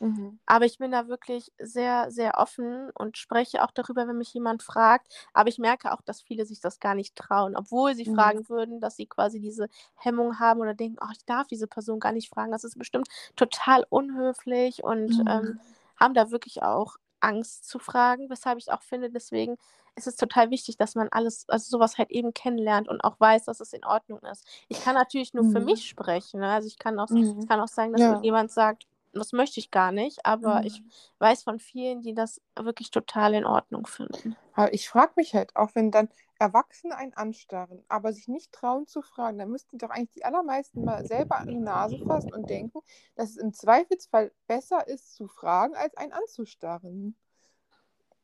Mhm. Aber ich bin da wirklich sehr, sehr offen und spreche auch darüber, wenn mich jemand fragt. Aber ich merke auch, dass viele sich das gar nicht trauen, obwohl sie Mhm. fragen würden, dass sie quasi diese Hemmung haben oder denken: „Oh, ich darf diese Person gar nicht fragen. Das ist bestimmt total unhöflich“ und, ähm, Mhm. haben da wirklich auch Angst zu fragen, weshalb ich auch finde, deswegen ist es total wichtig, dass man alles also, so was halt eben kennenlernt und auch weiß, dass es in Ordnung ist. Ich kann natürlich nur für Mhm. mich sprechen, ne? Also, ich kann auch es Mhm. kann auch sein, dass Ja. irgendjemand sagt: „Das möchte ich gar nicht“, aber ich Mhm. weiß von vielen, die das wirklich total in Ordnung finden. Aber ich frage mich halt auch, wenn dann Erwachsene einen anstarren, aber sich nicht trauen zu fragen, dann müssten doch eigentlich die allermeisten mal selber an die Nase fassen und denken, dass es im Zweifelsfall besser ist zu fragen, als einen anzustarren.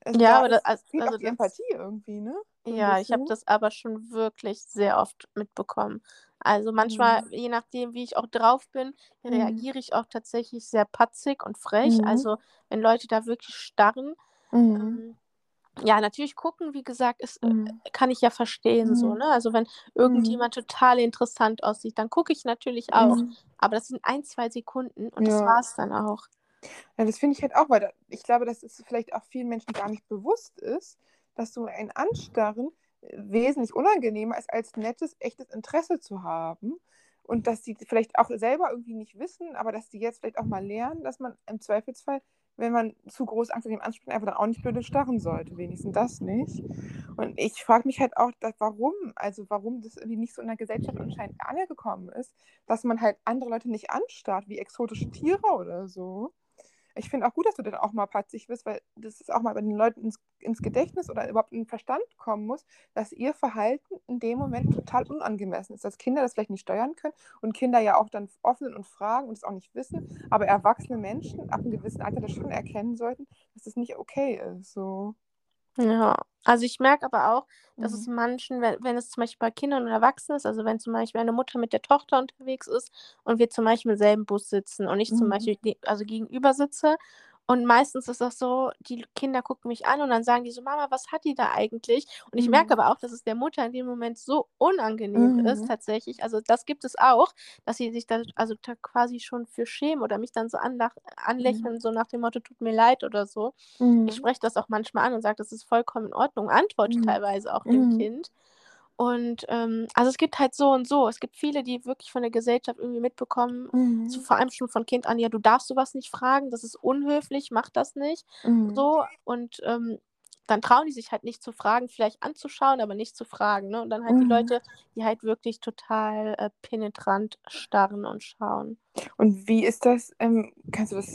Also, Ja, aber da ist als fehlt auch also, die das Empathie irgendwie, ne, Ja, ich habe das aber schon wirklich sehr oft mitbekommen. Also, manchmal, Mhm. je nachdem, wie ich auch drauf bin, Mhm. reagiere ich auch tatsächlich sehr patzig und frech. Mhm. Also, wenn Leute da wirklich starren, Mhm. ähm ja, natürlich gucken, wie gesagt, ist äh, Mhm. kann ich ja verstehen so, Mhm. ne? Also, wenn Mhm. irgendjemand total interessant aussieht, dann gucke ich natürlich auch. Mhm. Aber das sind 1, 2 Sekunden und das Ja. war's dann auch. Ja, das finde ich halt auch, weil da ich glaube, dass es vielleicht auch vielen Menschen gar nicht bewusst ist, dass so ein Anstarren, wesentlich unangenehmer ist, als nettes, echtes Interesse zu haben und dass die vielleicht auch selber irgendwie nicht wissen, aber dass die jetzt vielleicht auch mal lernen, dass man im Zweifelsfall, wenn man zu groß Angst vor dem anspricht, einfach dann auch nicht blöde starren sollte, wenigstens das nicht. Und ich frage mich halt auch, da warum also, warum das irgendwie nicht so in der Gesellschaft anscheinend angekommen ist, dass man halt andere Leute nicht anstarrt wie exotische Tiere oder so. Ich finde auch gut, dass du dann auch mal patzig wirst, weil das ist auch mal bei den Leuten ins ins Gedächtnis oder überhaupt in den Verstand kommen muss, dass ihr Verhalten in dem Moment total unangemessen ist, dass Kinder das vielleicht nicht steuern können und Kinder ja auch dann offen und fragen und es auch nicht wissen, aber erwachsene Menschen ab 'nem gewissen Alter das schon erkennen sollten, dass das nicht okay ist, so. Ja, also, ich merke aber auch, dass es Mhm. manchen, wenn wenn es zum Beispiel bei Kindern und Erwachsenen ist also, wenn zum Beispiel eine Mutter mit der Tochter unterwegs ist und wir zum Beispiel im selben Bus sitzen und ich zum Mhm. Beispiel ge also, gegenüber sitze Und meistens ist das so, die Kinder gucken mich an und dann sagen die so: „Mama, was hat die da eigentlich?“ Und ich merke Mhm. aber auch, dass es der Mutter in dem Moment so unangenehm ist Mhm. tatsächlich. Also, das gibt es auch, dass sie sich da also da quasi schon für schämen oder mich dann so anlach Mhm. anlächeln, so nach dem Motto: „Tut mir leid“ oder so. Ich Mhm. spreche das auch manchmal an und sage, das ist vollkommen in Ordnung, antworte Mhm. teilweise auch dem Mhm. Kind. Und, ähm also, es gibt halt so und so. Es gibt viele, die wirklich von der Gesellschaft irgendwie mitbekommen, so Mhm. vor allem schon von Kind an: „Ja, du darfst so was nicht fragen, das ist unhöflich, mach das nicht“, Mhm. so. Und, ähm, dann trauen die sich halt nicht zu fragen, vielleicht anzuschauen, aber nicht zu fragen, ne? Und dann halt die Mhm. Leute, die halt wirklich total, äh, penetrant starren und schauen. Und wie ist das, ähm kannst du das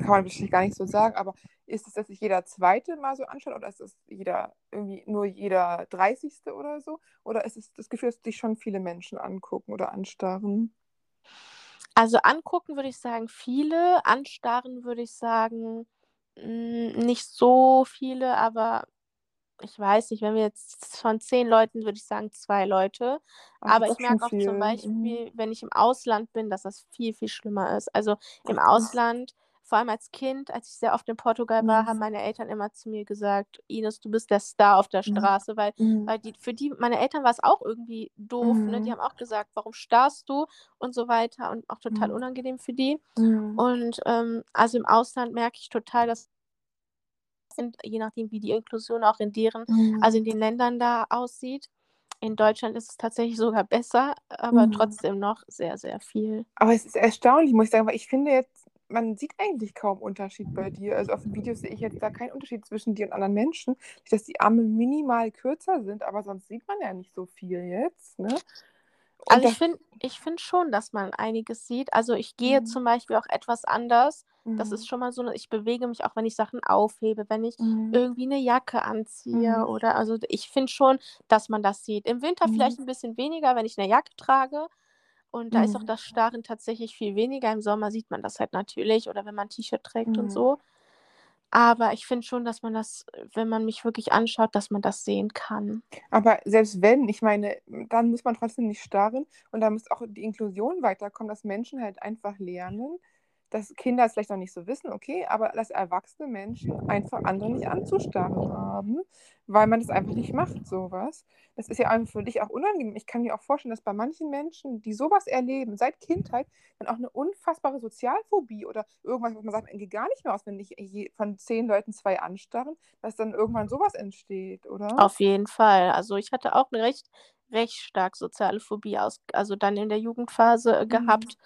kann man wahrscheinlich gar nicht so sagen, aber ist es, dass sich jeder Zweite mal so anschaut oder ist es jeder irgendwie nur jeder Dreißigste oder so? Oder ist es das Gefühl, dass dich schon viele Menschen angucken oder anstarren? Also, angucken würde ich sagen viele, anstarren würde ich sagen, hm, nicht so viele, aber ich weiß nicht, wenn wir jetzt von 10 Leuten würde ich sagen 2 Leute. Ach, Aber ich merke auch zum viel. Mhm. Beispiel, wenn ich im Ausland bin, dass das viel, viel schlimmer ist. Also, im. Ausland, vor allem als Kind, als ich sehr oft in Portugal war, haben Mhm. meine Eltern immer zu mir gesagt: „Ines, du bist der Star auf der Mhm. Straße“, weil Mhm. weil die für die meine Eltern war es auch irgendwie doof, ne? Die Mhm. haben auch gesagt: „Warum starrst du?“ und so weiter und auch total Mhm. unangenehm für die. Mhm. Und, ähm, also, im Ausland merke ich total, dass sind, je nachdem, wie die Inklusion auch in deren also, Mhm. in den Ländern da aussieht. In Deutschland ist es tatsächlich sogar besser, aber Mhm. trotzdem noch sehr, sehr viel. Aber es ist erstaunlich, muss ich sagen, weil ich finde jetzt, man sieht eigentlich kaum Unterschied bei dir. Also, auf den Videos sehe ich jetzt da keinen Unterschied zwischen dir und anderen Menschen, dass die Arme minimal kürzer sind, aber sonst sieht man ja nicht so viel jetzt, ne? Und Also, ich finde ich finde schon, dass man einiges sieht. Also, ich gehe Mhm. zum Beispiel auch etwas anders. Das ist Mhm. schon mal so ich bewege mich auch, wenn ich Sachen aufhebe, wenn ich Mhm. irgendwie 'ne Jacke anziehe Mhm. oder also, ich finde schon, dass man das sieht. Im Winter Mhm. vielleicht 'n bisschen weniger, wenn ich 'ne Jacke trage und da ist auch Mhm. das Starren tatsächlich viel weniger. Im Sommer sieht man das halt natürlich oder wenn man T-Shirt trägt und Mhm. so. Aber ich finde schon, dass man das, wenn man mich wirklich anschaut, dass man das sehen kann. Aber selbst wenn, ich meine, dann muss man trotzdem nicht starren und da muss auch die Inklusion weiterkommen, dass Menschen halt einfach lernen, dass Kinder es vielleicht noch nicht so wissen, okay, aber dass erwachsene Menschen einfach andere nicht anzustarren haben, weil man das einfach nicht macht, so was. Das ist ja einfach für dich auch unangenehm. Ich kann mir auch vorstellen, dass bei manchen Menschen, die so was erleben, seit Kindheit, dann auch 'ne unfassbare Sozialphobie oder irgendwas, wo man sagt: „Man geht gar nicht mehr aus, wenn dich je von 10 Leuten 2 anstarren“, dass dann irgendwann so was entsteht, oder? Auf jeden Fall. Also, ich hatte auch 'ne recht recht stark soziale Phobie aus also, dann in der Jugendphase, äh, Mhm. gehabt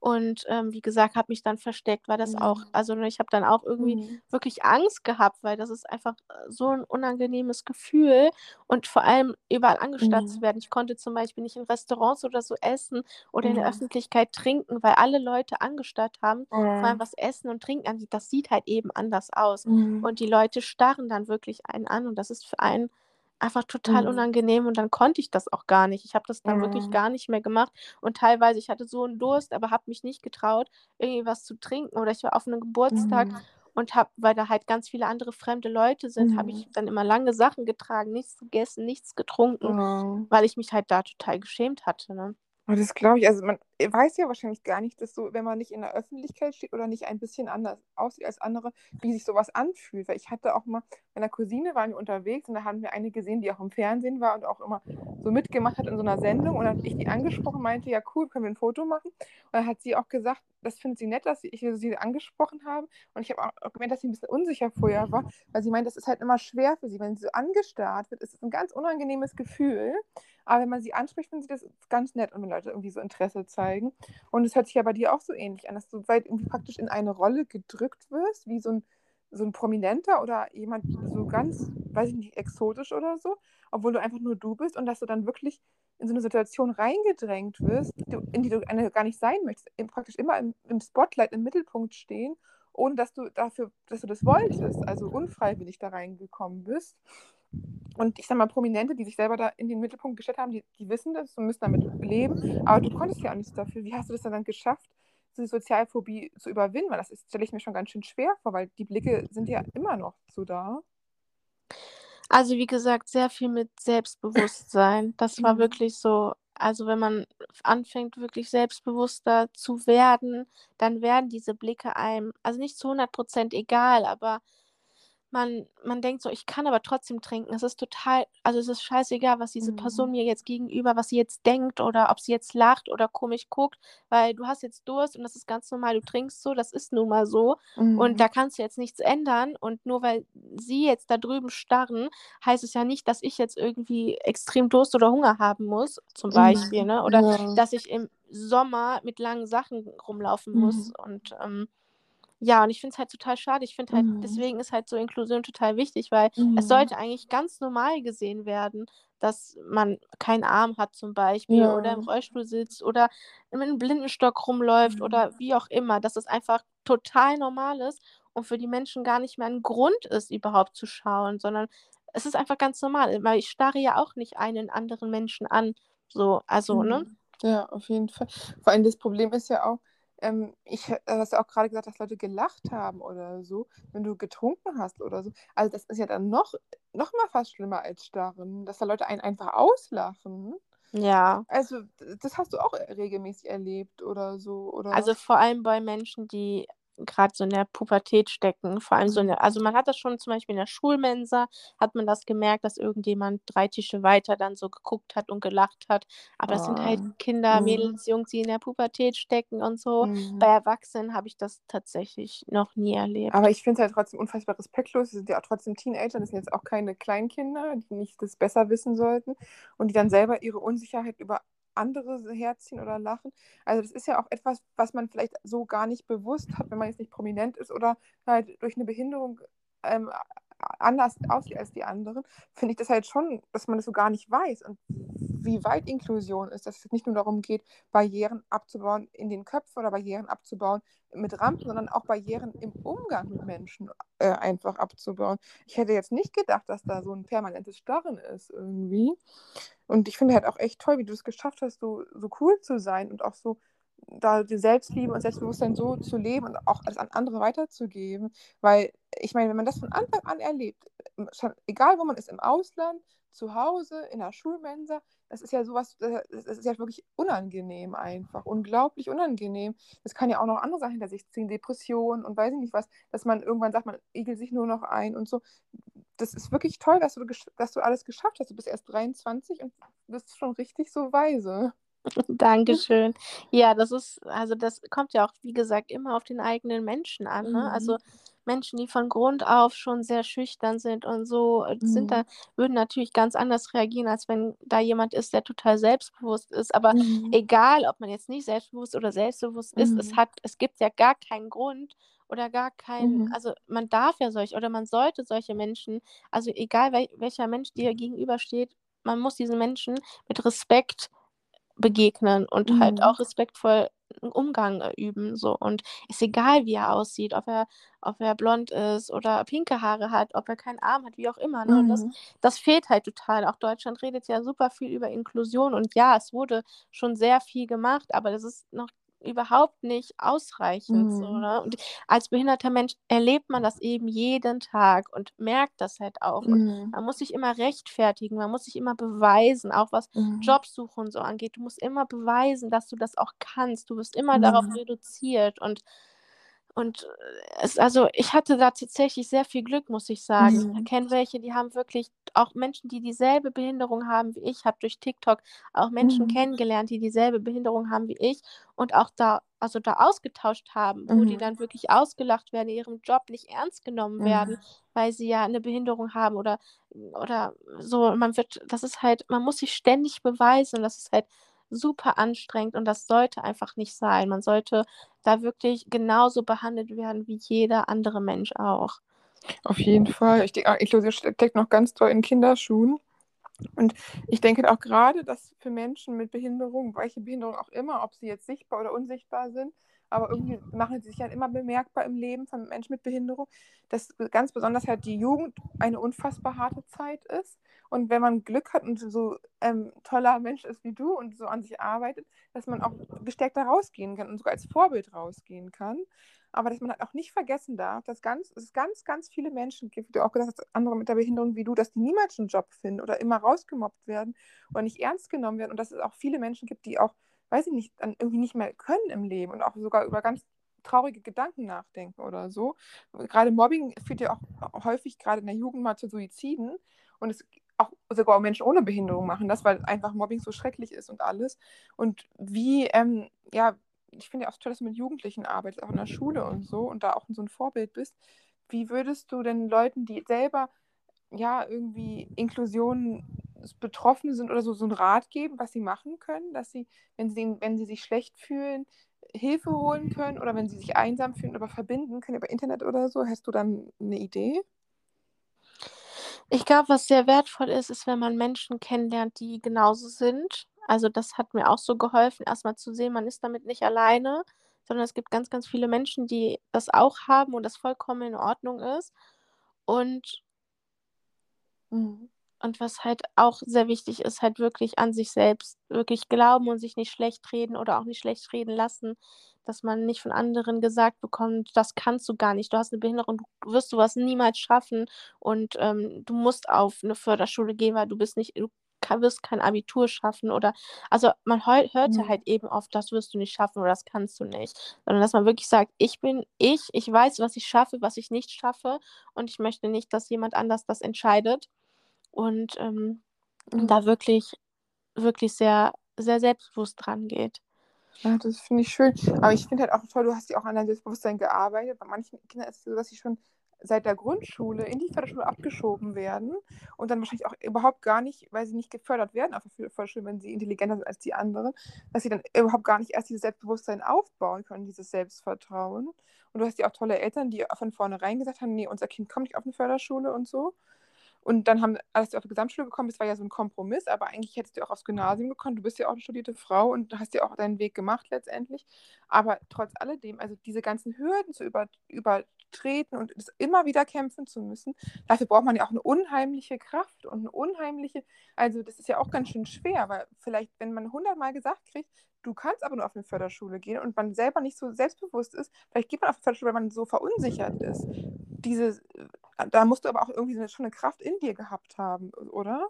und, ähm, wie gesagt, habe mich dann versteckt, weil das auch Mhm. also, ne, ich habe dann auch irgendwie Mhm. wirklich Angst gehabt, weil das ist einfach, äh, so 'n unangenehmes Gefühl und vor allem überall angestarrt zu Mhm. werden. Ich konnte zum Beispiel nicht in Restaurants oder so essen oder in der. Öffentlichkeit trinken, weil alle Leute angestarrt haben, vor allem was Essen und Trinken angeht. Das sieht halt eben anders aus Mhm. und die Leute starren dann wirklich einen an und das ist für einen einfach total Mhm. unangenehm und dann konnte ich das auch gar nicht. Ich habe das dann wirklich Mhm. gar nicht mehr gemacht und teilweise ich hatte so 'n Durst, aber habe mich nicht getraut, irgendwie was zu trinken oder ich war auf 'nem Geburtstag Mhm. und habe weil da halt ganz viele andere fremde Leute sind, habe Mhm. ich dann immer lange Sachen getragen, nichts gegessen, nichts getrunken, Oh. weil ich mich halt da total geschämt hatte, ne? Oh, das glaube ich. Also, man weiß ja wahrscheinlich gar nicht, dass so, wenn man nicht in der Öffentlichkeit steht oder nicht ein bisschen anders aussieht als andere, wie sich so was anfühlt. Weil ich hatte auch mal meiner Cousine waren wir unterwegs und da haben wir eine gesehen, die auch im Fernsehen war und auch immer so mitgemacht hat in so 'ner Sendung und dann habe ich die angesprochen, meinte: „Ja, cool, können wir 'n Foto machen?“ Und dann hat sie auch gesagt, das findet sie nett, dass ich sie angesprochen habe und ich habe auch gemerkt, dass sie 'n bisschen unsicher vorher war, weil sie meint, das ist halt immer schwer für sie. Wenn sie so angestarrt wird, ist es 'n ganz unangenehmes Gefühl, aber wenn man sie anspricht, findet sie das ganz nett und wenn Leute irgendwie so Interesse zeigen. Und es hört sich ja bei dir auch so ähnlich an, dass du weit irgendwie praktisch in eine Rolle gedrückt wirst, wie so 'n so 'n Prominenter oder jemand so ganz, weiß ich nicht, exotisch oder so, obwohl du einfach nur du bist und dass du dann wirklich in so 'ne Situation reingedrängt wirst, in die du gar nicht sein möchtest, praktisch immer im im Spotlight, im Mittelpunkt stehen, ohne dass du dafür dass du das wolltest, also unfreiwillig da reingekommen bist. Und ich sage mal, Prominente, die sich selber da in den Mittelpunkt gestellt haben, die die wissen das und müssen damit leben, aber du konntest ja auch nichts dafür. Wie hast du das denn dann geschafft, diese Sozialphobie zu überwinden? Weil das ist stelle ich mir schon ganz schön schwer vor, weil die Blicke sind ja immer noch so da. Also, wie gesagt, sehr viel mit Selbstbewusstsein. Das war Mhm. wirklich so also wenn man anfängt, wirklich selbstbewusster zu werden, dann werden diese Blicke einem, also nicht zu 100% egal, aber man man denkt so: „Ich kann aber trotzdem trinken.“ Es ist total also, es ist scheißegal, was diese Person Mhm. mir jetzt gegenüber was sie jetzt denkt oder ob sie jetzt lacht oder komisch guckt, weil du hast jetzt Durst und das ist ganz normal. Du trinkst so, das ist nun mal so und Mhm. da kannst du jetzt nichts ändern und nur weil sie jetzt da drüben starren, heißt es ja nicht, dass ich jetzt irgendwie extrem Durst oder Hunger haben muss, zum Beispiel, Mhm. ne? Oder Ja. dass ich im Sommer mit langen Sachen rumlaufen muss Mhm. und, ähm ja, und ich finde es halt total schade. Ich finde halt Mhm. deswegen ist halt so Inklusion total wichtig, weil es Mhm. sollte eigentlich ganz normal gesehen werden, dass man keinen Arm hat zum Beispiel oder im Ja. Rollstuhl sitzt oder mit 'nem Blindenstock rumläuft Mhm. oder wie auch immer, dass es einfach total normal ist und für die Menschen gar nicht mehr 'n Grund ist, überhaupt zu schauen, sondern es ist einfach ganz normal, weil ich starre ja auch nicht einen anderen Menschen an, so, also, ne? Mhm. Ja, auf jeden Fall. Vor allem das Problem ist ja auch, ähm, ich äh, du hast ja auch grade gesagt, dass Leute gelacht haben oder so, wenn du getrunken hast oder so. Also, das ist ja dann noch noch mal fast schlimmer als Starren, dass da Leute einen einfach auslachen. Ja. Also, das hast du auch regelmäßig erlebt oder so, oder? Also, vor allem bei Menschen, die grad so in der Pubertät stecken, vor allem so in der Mhm. also, man hat das schon zum Beispiel in der Schulmensa hat man das gemerkt, dass irgendjemand 3 Tische weiter dann so geguckt hat und gelacht hat. Aber das sind halt Ah. Kinder, Mhm. Mädels, Jungs, die in der Pubertät stecken und so. Bei Mhm. Erwachsenen habe ich das tatsächlich noch nie Aber erlebt. ich finde es halt trotzdem unfassbar respektlos. Sie sind ja auch trotzdem Teenager, das sind jetzt auch keine Kleinkinder, die nicht das besser wissen sollten und die dann selber ihre Unsicherheit über andere s herziehen oder lachen. Also, das ist ja auch etwas, was man vielleicht so gar nicht bewusst hat, wenn man jetzt nicht prominent ist oder halt durch 'ne Behinderung, ähm, anders aussieht als die anderen, finde ich das halt schon, dass man das so gar nicht weiß und wie weit Inklusion ist, dass es nicht nur darum geht, Barrieren abzubauen in den Köpfen oder Barrieren abzubauen mit Rampen, sondern auch Barrieren im Umgang mit Menschen, äh, einfach abzubauen. Ich hätte jetzt nicht gedacht, dass da so 'n permanentes Starren ist irgendwie. Und ich finde halt auch echt toll, wie du es geschafft hast, so so cool zu sein und auch so da die Selbstliebe und Selbstbewusstsein so zu leben und auch das an andere weiterzugeben. Weil ich meine, wenn man das von Anfang an erlebt, schon egal wo man ist, im Ausland, zu Hause, in der Schulmensa, das ist ja so was, äh, das ist ja wirklich unangenehm einfach, unglaublich unangenehm. Das kann ja auch noch andere Sachen hinter sich ziehen, Depressionen und weiß ich nicht was, dass man irgendwann sagt, man igelt sich nur noch ein und so. Das ist wirklich toll, dass du dass du alles geschafft hast. Du bist erst 23 und bist schon richtig so weise. Dankeschön. Ja, das ist also, das kommt ja auch, wie gesagt, immer auf den eigenen Menschen an, ne? Mhm. Also, Menschen, die von Grund auf schon sehr schüchtern sind und so, äh, sind Mhm. da würden natürlich ganz anders reagieren, als wenn da jemand ist, der total selbstbewusst ist. Aber Mhm. egal, ob man jetzt nicht selbstbewusst oder selbstbewusst ist, es Mhm. hat es gibt ja gar keinen Grund oder gar kein Mhm. also, man darf ja solche oder man sollte solche Menschen also, egal wel welcher Mensch dir gegenübersteht, man muss diesen Menschen mit Respekt begegnen und halt Mhm. auch respektvoll Umgang, üben so. Und ist egal, wie er aussieht, ob er ob er blond ist oder pinke Haare hat, ob er keinen Arm hat, wie auch immer, ne? Und das Mhm. das fehlt halt total. Auch Deutschland redet ja super viel über Inklusion und ja, es wurde schon sehr viel gemacht, aber das ist noch überhaupt nicht ausreichend so, Mhm. ne? Und als behinderter Mensch erlebt man das eben jeden Tag und merkt das halt auch. Und Mhm. man muss sich immer rechtfertigen, man muss sich immer beweisen, auch was Mhm. Jobsuche und so angeht. Du musst immer beweisen, dass du das auch kannst. Du wirst immer darauf reduziert und und, äh, es also, ich hatte da tatsächlich sehr viel Glück, muss ich sagen. Ich Mhm. kenne welche, die haben wirklich auch Menschen, die dieselbe Behinderung haben wie ich habe durch TikTok auch Menschen Mhm. kennengelernt, die dieselbe Behinderung haben wie ich und auch da also, da ausgetauscht haben, wo die Mhm. dann wirklich ausgelacht werden, ihrem Job nicht ernst genommen werden, Mhm. weil sie ja 'ne Behinderung haben oder oder so. Man wird das ist halt man muss sich ständig beweisen. Das ist halt super anstrengend und das sollte einfach nicht sein. Man sollte da wirklich genauso behandelt werden wie jeder andere Mensch auch. Auf jeden Fall. Ich denke, ah, Inklusion steckt noch ganz doll in Kinderschuhen. Und ich denke auch grade, dass für Menschen mit Behinderung, welche Behinderung auch immer, ob sie jetzt sichtbar oder unsichtbar sind, aber irgendwie machen sie sich ja immer bemerkbar im Leben von Menschen mit Behinderung, dass ganz besonders halt die Jugend eine unfassbar harte Zeit ist. Und wenn man Glück hat und so ähm, toller Mensch ist wie du und so an sich arbeitet, dass man auch gestärkter rausgehen kann und sogar als Vorbild rausgehen kann. Aber dass man halt auch nicht vergessen darf, dass ganz, es ganz, ganz viele Menschen gibt, wie du auch gesagt hast, andere mit der Behinderung wie du, dass die niemals einen Job finden oder immer rausgemobbt werden oder nicht ernst genommen werden. Und dass es auch viele Menschen gibt, die auch, weiß ich nicht, dann irgendwie nicht mehr können im Leben und auch sogar über ganz traurige Gedanken nachdenken oder so. Gerade Mobbing führt ja auch häufig gerade in der Jugend mal zu Suiziden. Und es auch sogar Menschen ohne Behinderung machen das, weil einfach Mobbing so schrecklich ist und alles. Und wie, ähm, ja, ich finde ja auch toll, dass du mit Jugendlichen arbeitest, auch in der Schule und so und da auch so ein Vorbild bist. Wie würdest du denn Leuten, die selber ja irgendwie Inklusion betroffen sind oder so, so einen Rat geben, was sie machen können, dass sie, wenn sie, wenn sie sich schlecht fühlen, Hilfe holen können oder wenn sie sich einsam fühlen, aber verbinden können über Internet oder so? Hast du dann eine Idee? Ich glaube, was sehr wertvoll ist, ist, wenn man Menschen kennenlernt, die genauso sind. Also das hat mir auch so geholfen, erstmal zu sehen, man ist damit nicht alleine, sondern es gibt ganz, ganz viele Menschen, die das auch haben und das vollkommen in Ordnung ist. Und, Mhm. Und was halt auch sehr wichtig ist, halt wirklich an sich selbst wirklich glauben und sich nicht schlecht reden oder auch nicht schlecht reden lassen, dass man nicht von anderen gesagt bekommt, das kannst du gar nicht, du hast eine Behinderung, du wirst sowas niemals schaffen und ähm, du musst auf eine Förderschule gehen, weil du bist nicht, du wirst kein Abitur schaffen oder, also man hörte Mhm. halt eben oft, das wirst du nicht schaffen oder das kannst du nicht, sondern dass man wirklich sagt, ich bin ich, ich weiß, was ich schaffe, was ich nicht schaffe und ich möchte nicht, dass jemand anders das entscheidet und ähm, Mhm. da wirklich, wirklich sehr, sehr selbstbewusst dran geht. Ja, das finde ich schön. Aber ich finde halt auch toll, du hast ja auch an deinem Selbstbewusstsein gearbeitet. Bei manchen Kindern ist es so, dass sie schon seit der Grundschule in die Förderschule abgeschoben werden und dann wahrscheinlich auch überhaupt gar nicht, weil sie nicht gefördert werden auf der Förderschule, wenn sie intelligenter sind als die anderen, dass sie dann überhaupt gar nicht erst dieses Selbstbewusstsein aufbauen können, dieses Selbstvertrauen. Und du hast ja auch tolle Eltern, die von vornherein gesagt haben, nee, unser Kind kommt nicht auf eine Förderschule und so. Und dann haben, als du auf die Gesamtschule gekommen bist, war ja so ein Kompromiss, aber eigentlich hättest du auch aufs Gymnasium gekommen. Du bist ja auch eine studierte Frau und hast ja auch deinen Weg gemacht letztendlich. Aber trotz alledem, also diese ganzen Hürden zu über, übertreten und es immer wieder kämpfen zu müssen, dafür braucht man ja auch eine unheimliche Kraft und eine unheimliche, also das ist ja auch ganz schön schwer, weil vielleicht, wenn man hundertmal gesagt kriegt, du kannst aber nur auf eine Förderschule gehen und man selber nicht so selbstbewusst ist, vielleicht geht man auf eine Förderschule, weil man so verunsichert ist. Diese, da musst du aber auch irgendwie schon eine Kraft in dir gehabt haben, oder?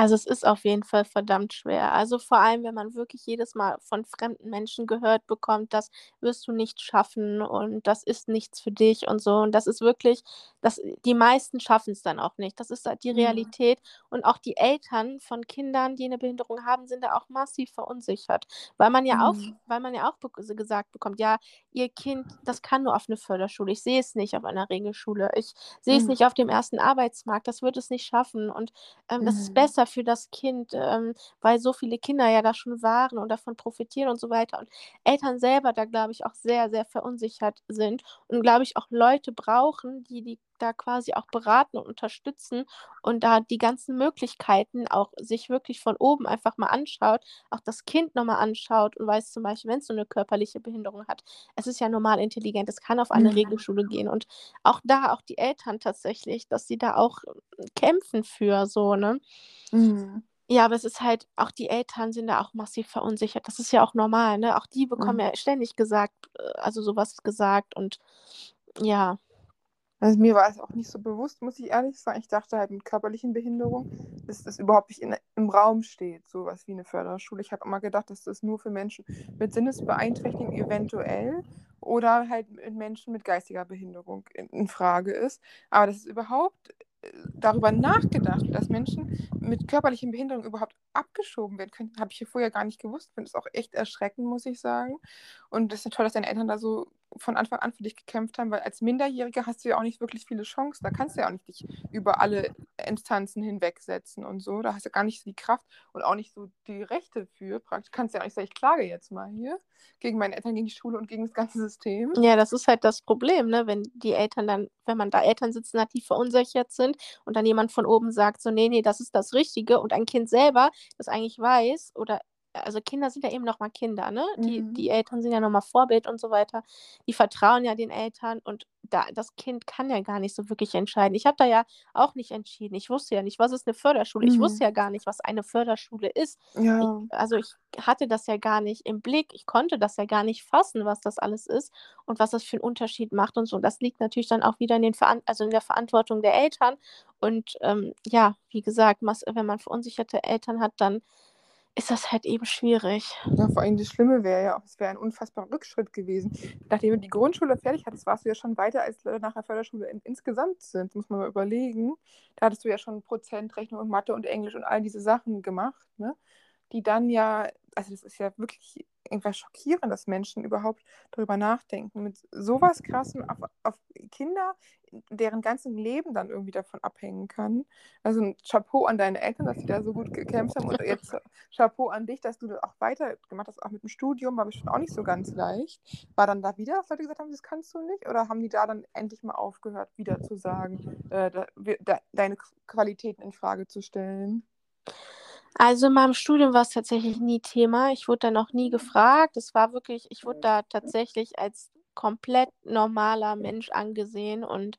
Also es ist auf jeden Fall verdammt schwer. Also vor allem, wenn man wirklich jedes Mal von fremden Menschen gehört bekommt, das wirst du nicht schaffen und das ist nichts für dich und so. Und das ist wirklich, das, die meisten schaffen es dann auch nicht. Das ist halt die Mhm. Realität. Und auch die Eltern von Kindern, die eine Behinderung haben, sind da auch massiv verunsichert. Weil man ja auch, Mhm. weil man ja auch be gesagt bekommt, ja, ihr Kind, das kann nur auf eine Förderschule. Ich sehe es nicht auf einer Regelschule. Ich sehe es Mhm. nicht auf dem ersten Arbeitsmarkt. Das wird es nicht schaffen. Und ähm, das ist Mhm. besser für das Kind, ähm, weil so viele Kinder ja da schon waren und davon profitieren und so weiter. Und Eltern selber da, glaube ich, auch sehr, sehr verunsichert sind und, glaube ich, auch Leute brauchen, die die da quasi auch beraten und unterstützen und da die ganzen Möglichkeiten auch sich wirklich von oben einfach mal anschaut, auch das Kind nochmal anschaut und weiß zum Beispiel, wenn es so eine körperliche Behinderung hat, es ist ja normal intelligent, es kann auf eine Mhm. Regelschule gehen und auch da, auch die Eltern tatsächlich, dass sie da auch äh, kämpfen für so, ne? Mhm. Ja, aber es ist halt, auch die Eltern sind da auch massiv verunsichert. Das ist ja auch normal, ne? Auch die bekommen Mhm. ja ständig gesagt, äh, also sowas gesagt und ja. Also mir war es auch nicht so bewusst, muss ich ehrlich sagen. Ich dachte halt mit körperlichen Behinderungen, dass das überhaupt nicht in, im Raum steht, sowas wie eine Förderschule. Ich habe immer gedacht, dass das nur für Menschen mit Sinnesbeeinträchtigung eventuell oder halt mit Menschen mit geistiger Behinderung in, in Frage ist. Aber dass es überhaupt äh, darüber nachgedacht, dass Menschen mit körperlichen Behinderungen überhaupt abgeschoben werden könnten, habe ich hier vorher gar nicht gewusst. Ich finde es auch echt erschreckend, muss ich sagen. Und das ist toll, dass deine Eltern da so von Anfang an für dich gekämpft haben, weil als Minderjähriger hast du ja auch nicht wirklich viele Chancen. Da kannst du ja auch nicht dich über alle Instanzen hinwegsetzen und so. Da hast du gar nicht so die Kraft und auch nicht so die Rechte für. Praktisch kannst du ja auch nicht sagen, ich klage jetzt mal hier gegen meine Eltern, gegen die Schule und gegen das ganze System. Ja, das ist halt das Problem, ne? Wenn die Eltern dann, wenn man da Eltern sitzen hat, die verunsichert sind und dann jemand von oben sagt so, nee, nee, das ist das Richtige und ein Kind selber das eigentlich weiß oder also Kinder sind ja eben noch mal Kinder, ne? Die Mhm. die Eltern sind ja noch mal Vorbild und so weiter. Die vertrauen ja den Eltern und da das Kind kann ja gar nicht so wirklich entscheiden. Ich habe da ja auch nicht entschieden. Ich wusste ja nicht, was ist 'ne Förderschule? Ich Mhm. wusste ja gar nicht, was eine Förderschule ist. Ich Ja. also, ich hatte das ja gar nicht im Blick. Ich konnte das ja gar nicht fassen, was das alles ist und was das für 'n Unterschied macht und so. Das liegt natürlich dann auch wieder in den Veran also, in der Verantwortung der Eltern und, ähm, ja, wie gesagt, wenn man verunsicherte Eltern hat, dann ist das halt eben schwierig. Ja, vor allem das Schlimme wäre ja auch, es wäre ein unfassbarer Rückschritt gewesen. Nachdem du die Grundschule fertig hattest, warst du ja schon weiter, als Leute nach der Förderschule in insgesamt sind. Muss man mal überlegen. Da hattest du ja schon Prozentrechnung und Mathe und Englisch und all diese Sachen gemacht, ne? Die dann ja also, das ist ja wirklich irgendwas schockierend, dass Menschen überhaupt darüber nachdenken, mit so was Krassem auf auf Kinder, deren ganzen Leben dann irgendwie davon abhängen kann. Also, 'n Chapeau an deine Eltern, dass sie da so gut gekämpft haben und jetzt Chapeau an dich, dass du da auch weitergemacht hast, auch mit dem Studium, war bestimmt auch nicht so ganz leicht. War dann da wieder, dass Leute gesagt haben: „Das kannst du nicht“, oder haben die da dann endlich mal aufgehört, wieder zu sagen, äh, da wir da deine Qualitäten infrage zu stellen? Also, in meinem Studium war's tatsächlich nie Thema. Ich wurde da noch nie gefragt. Es war wirklich ich wurde da tatsächlich als komplett normaler Mensch angesehen und,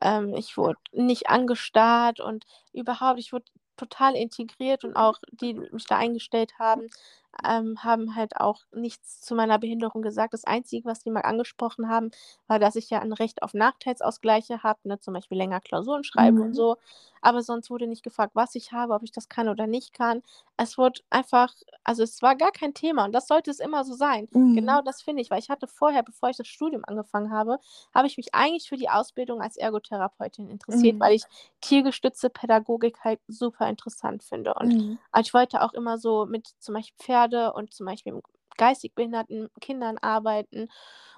ähm, ich wurde nicht angestarrt und überhaupt ich wurde total integriert und auch die, die mich da eingestellt haben, ähm, haben halt auch nichts zu meiner Behinderung gesagt. Das Einzige, was die mal angesprochen haben, war, dass ich ja ein Recht auf Nachteilsausgleiche habe, ne, zum Beispiel länger Klausuren schreiben und Mhm. so. Aber sonst wurde nicht gefragt, was ich habe, ob ich das kann oder nicht kann. Es wurde einfach also, es war gar kein Thema und das sollte es immer so sein. Genau Mhm. das finde ich, weil ich hatte vorher, bevor ich das Studium angefangen habe, habe ich mich eigentlich für die Ausbildung als Ergotherapeutin interessiert, Mhm. weil ich tiergestützte Pädagogik halt super interessant finde. Und, Mhm. ich wollte auch immer so mit zum Beispiel Pferde und zum Beispiel geistig behinderten Kindern arbeiten.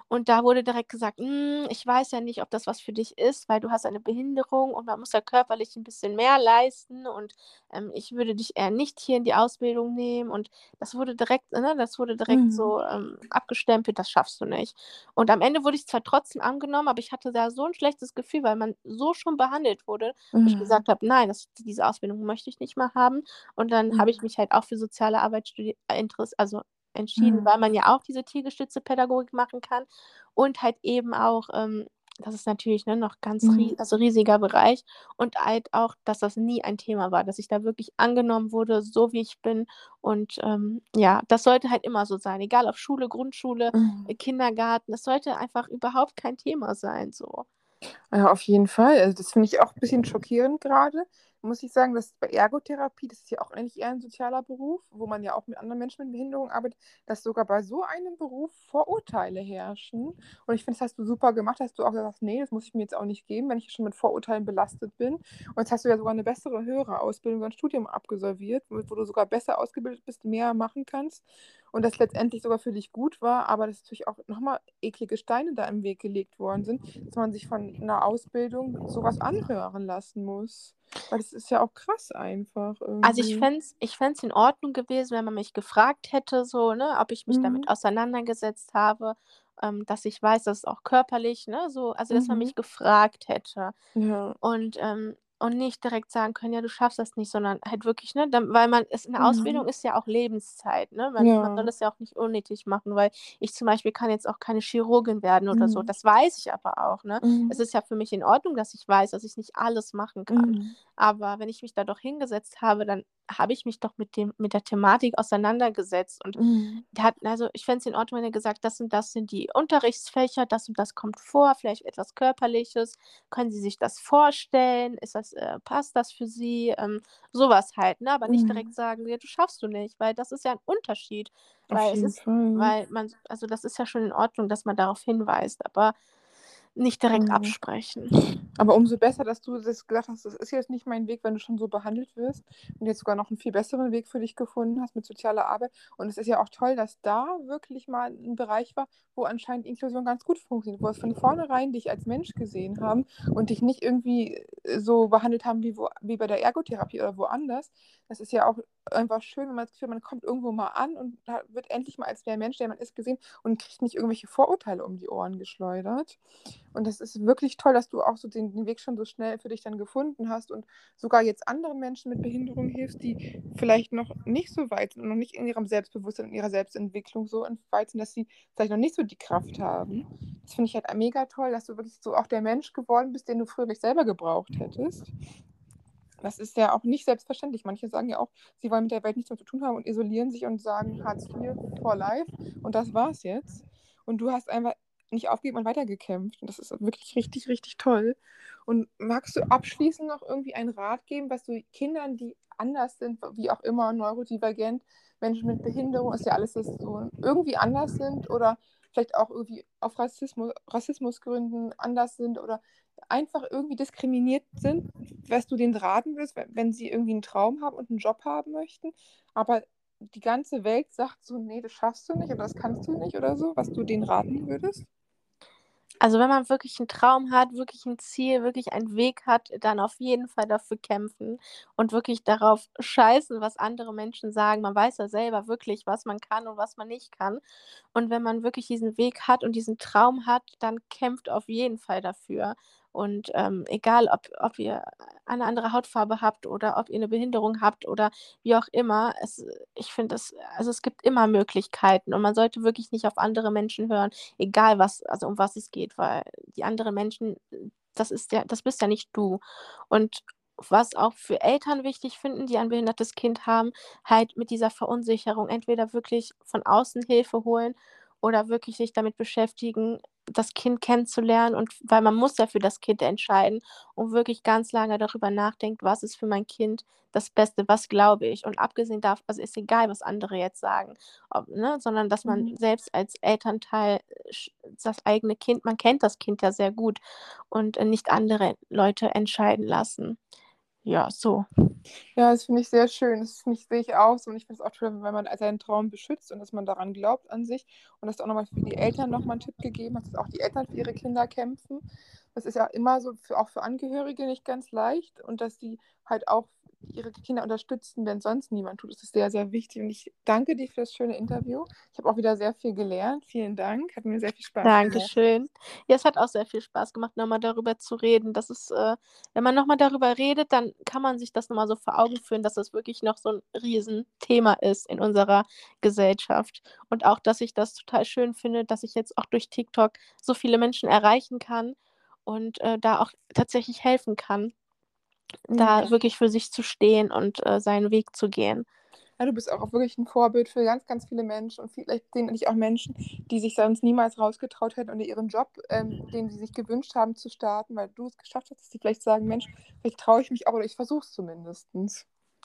Und da wurde direkt gesagt: „Hm, ich weiß ja nicht, ob das was für dich ist, weil du hast eine Behinderung und man muss ja körperlich 'n bisschen mehr leisten und, ähm, ich würde dich eher nicht hier in die Ausbildung nehmen.“ Und das wurde direkt ne, das wurde direkt Mhm. so, ähm, abgestempelt: „Das schaffst du nicht.“ Und am Ende wurde ich zwar trotzdem angenommen, aber ich hatte da so 'n schlechtes Gefühl, weil man so schon behandelt wurde, wo ich Mhm. gesagt habe: „Nein, das diese Ausbildung möchte ich nicht mehr haben.“ Und dann habe ich Mhm. mich halt auch für soziale Arbeit äh, interess also, entschieden, weil Mhm. man ja auch diese tiergestützte Pädagogik machen kann und halt eben auch, ähm das ist natürlich, ne, noch ganz Mhm. also, riesiger Bereich und halt auch, dass das nie ein Thema war, dass ich da wirklich angenommen wurde, so wie ich bin. Und, ähm, ja, das sollte halt immer so sein, egal ob Schule, Grundschule, äh, Mhm. Kindergarten. Das sollte einfach überhaupt kein Thema sein so. Ja, auf jeden Fall. Also, das finde ich auch bisschen schockierend grade, muss ich sagen, dass bei Ergotherapie, das ist ja auch eigentlich eher 'n sozialer Beruf, wo man ja auch mit anderen Menschen mit Behinderung arbeitet, dass sogar bei so einem Beruf Vorurteile herrschen. Und ich finde, das hast du super gemacht, dass du auch gesagt hast: „Ne, das muss ich mir jetzt auch nicht geben, wenn ich schon mit Vorurteilen belastet bin.“ Und jetzt hast du ja sogar 'ne bessere, höhere Ausbildung, sogar 'n Studium absolviert, wo wo du sogar besser ausgebildet bist, mehr machen kannst und das letztendlich sogar für dich gut war, aber dass natürlich auch noch mal eklige Steine da im Weg gelegt worden sind, dass man sich von 'ner Ausbildung so was anhören lassen muss. Weil das ist ja auch krass einfach Also, ich irgendwie. fände es ich fände es in Ordnung gewesen, wenn man mich gefragt hätte so, ne, ob ich mich damit Mhm. auseinandergesetzt habe, ähm, dass ich weiß, dass es auch körperlich, ne, so also, dass man Mhm. mich gefragt hätte Ja. und, ähm und nicht direkt sagen können: „Ja, du schaffst das nicht“, sondern halt wirklich, ne, dann weil man es 'ne Mhm. Ausbildung ist ja auch Lebenszeit, ne? Man man soll Ja. das ja auch nicht unnötig machen, weil ich zum Beispiel kann jetzt auch keine Chirurgin werden oder so. Mhm. Das weiß ich aber auch, ne? Es Mhm. ist ja für mich in Ordnung, dass ich weiß, dass ich nicht alles machen kann. Mhm. Aber wenn ich mich da doch hingesetzt habe, dann habe ich mich doch mit dem mit der Thematik auseinandergesetzt und Mhm. hat also, ich fände es in Ordnung, wenn er gesagt: „Das und das sind die Unterrichtsfächer, das und das kommt vor, vielleicht etwas Körperliches. Können Sie sich das vorstellen? Ist das äh, passt das für Sie?“ Ähm, so was halt, ne? Aber nicht direkt Mhm. sagen: „Ja, du schaffst du nicht“, weil das ist ja 'n Unterschied. Auf Weil es ist Fall. weil man also, das ist ja schon in Ordnung, dass man darauf hinweist, aber nicht direkt Mhm. absprechen. Aber umso besser, dass du das gesagt hast: „Das ist jetzt nicht mein Weg“, wenn du schon so behandelt wirst und jetzt sogar noch 'n viel besseren Weg für dich gefunden hast mit sozialer Arbeit. Und es ist ja auch toll, dass da wirklich mal 'n Bereich war, wo anscheinend Inklusion ganz gut funktioniert, wo es von vornherein dich als Mensch gesehen haben und dich nicht irgendwie, äh, so behandelt haben wie wo wie bei der Ergotherapie oder woanders. Das ist ja auch einfach schön, wenn man das Gefühl hat, man kommt irgendwo mal an und da wird endlich mal als der Mensch, der man ist, gesehen und kriegt nicht irgendwelche Vorurteile um die Ohren geschleudert. Und das ist wirklich toll, dass du auch so den, den Weg schon so schnell für dich dann gefunden hast und sogar jetzt anderen Menschen mit Behinderung hilfst, die vielleicht noch nicht so weit sind und noch nicht in ihrem Selbstbewusstsein, in ihrer Selbstentwicklung so weit sind, dass sie vielleicht noch nicht so die Kraft haben. Das finde ich halt mega toll, dass du wirklich so auch der Mensch geworden bist, den du früher nicht selber gebraucht hättest. Das ist ja auch nicht selbstverständlich. Manche sagen ja auch, sie wollen mit der Welt nichts mehr zu tun haben und isolieren sich und sagen Hartz IV for life und das war's jetzt. Und du hast einfach nicht aufgegeben und weitergekämpft. Und das ist wirklich richtig, richtig toll. Und magst du abschließend noch irgendwie einen Rat geben, was du Kindern, die anders sind, wie auch immer, neurodivergent, Menschen mit Behinderung, ist ja alles, das so irgendwie anders sind oder vielleicht auch irgendwie auf Rassismus, Rassismusgründen anders sind oder einfach irgendwie diskriminiert sind, was du denen raten würdest, wenn sie irgendwie einen Traum haben und einen Job haben möchten, aber die ganze Welt sagt so, nee, das schaffst du nicht oder das kannst du nicht oder so, was du denen raten würdest? Also wenn man wirklich einen Traum hat, wirklich ein Ziel, wirklich einen Weg hat, dann auf jeden Fall dafür kämpfen und wirklich darauf scheißen, was andere Menschen sagen. Man weiß ja selber wirklich, was man kann und was man nicht kann. Und wenn man wirklich diesen Weg hat und diesen Traum hat, dann kämpft auf jeden Fall dafür. Und ähm, egal, ob, ob ihr eine andere Hautfarbe habt oder ob ihr eine Behinderung habt oder wie auch immer, es, ich finde es, also es gibt immer Möglichkeiten und man sollte wirklich nicht auf andere Menschen hören, egal was, also um was es geht, weil die anderen Menschen, das ist ja, das bist ja nicht du. Und was auch für Eltern wichtig finden, die ein behindertes Kind haben, halt mit dieser Verunsicherung entweder wirklich von außen Hilfe holen oder wirklich sich damit beschäftigen, das Kind kennenzulernen und weil man muss ja für das Kind entscheiden und wirklich ganz lange darüber nachdenkt, was ist für mein Kind das Beste, was glaube ich. Und abgesehen davon, also ist egal, was andere jetzt sagen, ob, ne, sondern dass man mhm. selbst als Elternteil das eigene Kind, man kennt das Kind ja sehr gut und nicht andere Leute entscheiden lassen. Ja, so. Ja, das finde ich sehr schön. Das sehe ich auch so. Und ich finde es auch toll, wenn man seinen Traum beschützt und dass man daran glaubt an sich. Und dass du auch nochmal für die Eltern nochmal einen Tipp gegeben hast, dass auch die Eltern für ihre Kinder kämpfen. Das ist ja immer so, für, auch für Angehörige nicht ganz leicht. Und dass die halt auch ihre Kinder unterstützen, wenn sonst niemand tut. Das ist sehr, sehr wichtig. Und ich danke dir für das schöne Interview. Ich habe auch wieder sehr viel gelernt. Vielen Dank. Hat mir sehr viel Spaß gemacht. Dankeschön. Ja, es hat auch sehr viel Spaß gemacht, nochmal darüber zu reden. Das ist, äh, wenn man nochmal darüber redet, dann kann man sich das nochmal so vor Augen führen, dass das wirklich noch so ein Riesenthema ist in unserer Gesellschaft. Und auch, dass ich das total schön finde, dass ich jetzt auch durch TikTok so viele Menschen erreichen kann und äh, da auch tatsächlich helfen kann da wirklich für sich zu stehen und äh, seinen Weg zu gehen. Ja, du bist auch wirklich ein Vorbild für ganz, ganz viele Menschen und vielleicht sehen dich auch Menschen, die sich sonst niemals rausgetraut hätten oder ihren Job, ähm, den sie sich gewünscht haben, zu starten, weil du es geschafft hast, dass sie vielleicht sagen, Mensch, vielleicht traue ich mich auch oder ich versuche es zumindest.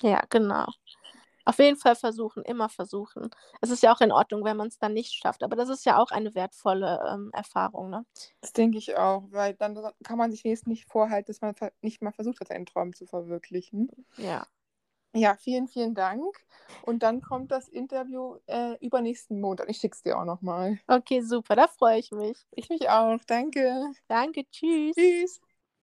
Ja, genau. Auf jeden Fall versuchen, immer versuchen. Es ist ja auch in Ordnung, wenn man es dann nicht schafft, aber das ist ja auch eine wertvolle ähm, Erfahrung. Ne? Das denke ich auch, weil dann kann man sich wenigstens nicht vorhalten, dass man nicht mal versucht hat, einen Traum zu verwirklichen. Ja. Ja, vielen, vielen Dank. Und dann kommt das Interview äh, übernächsten Montag. Ich schicke es dir auch nochmal. Okay, super, da freue ich mich. Ich mich auch. Danke. Danke, tschüss. Tschüss.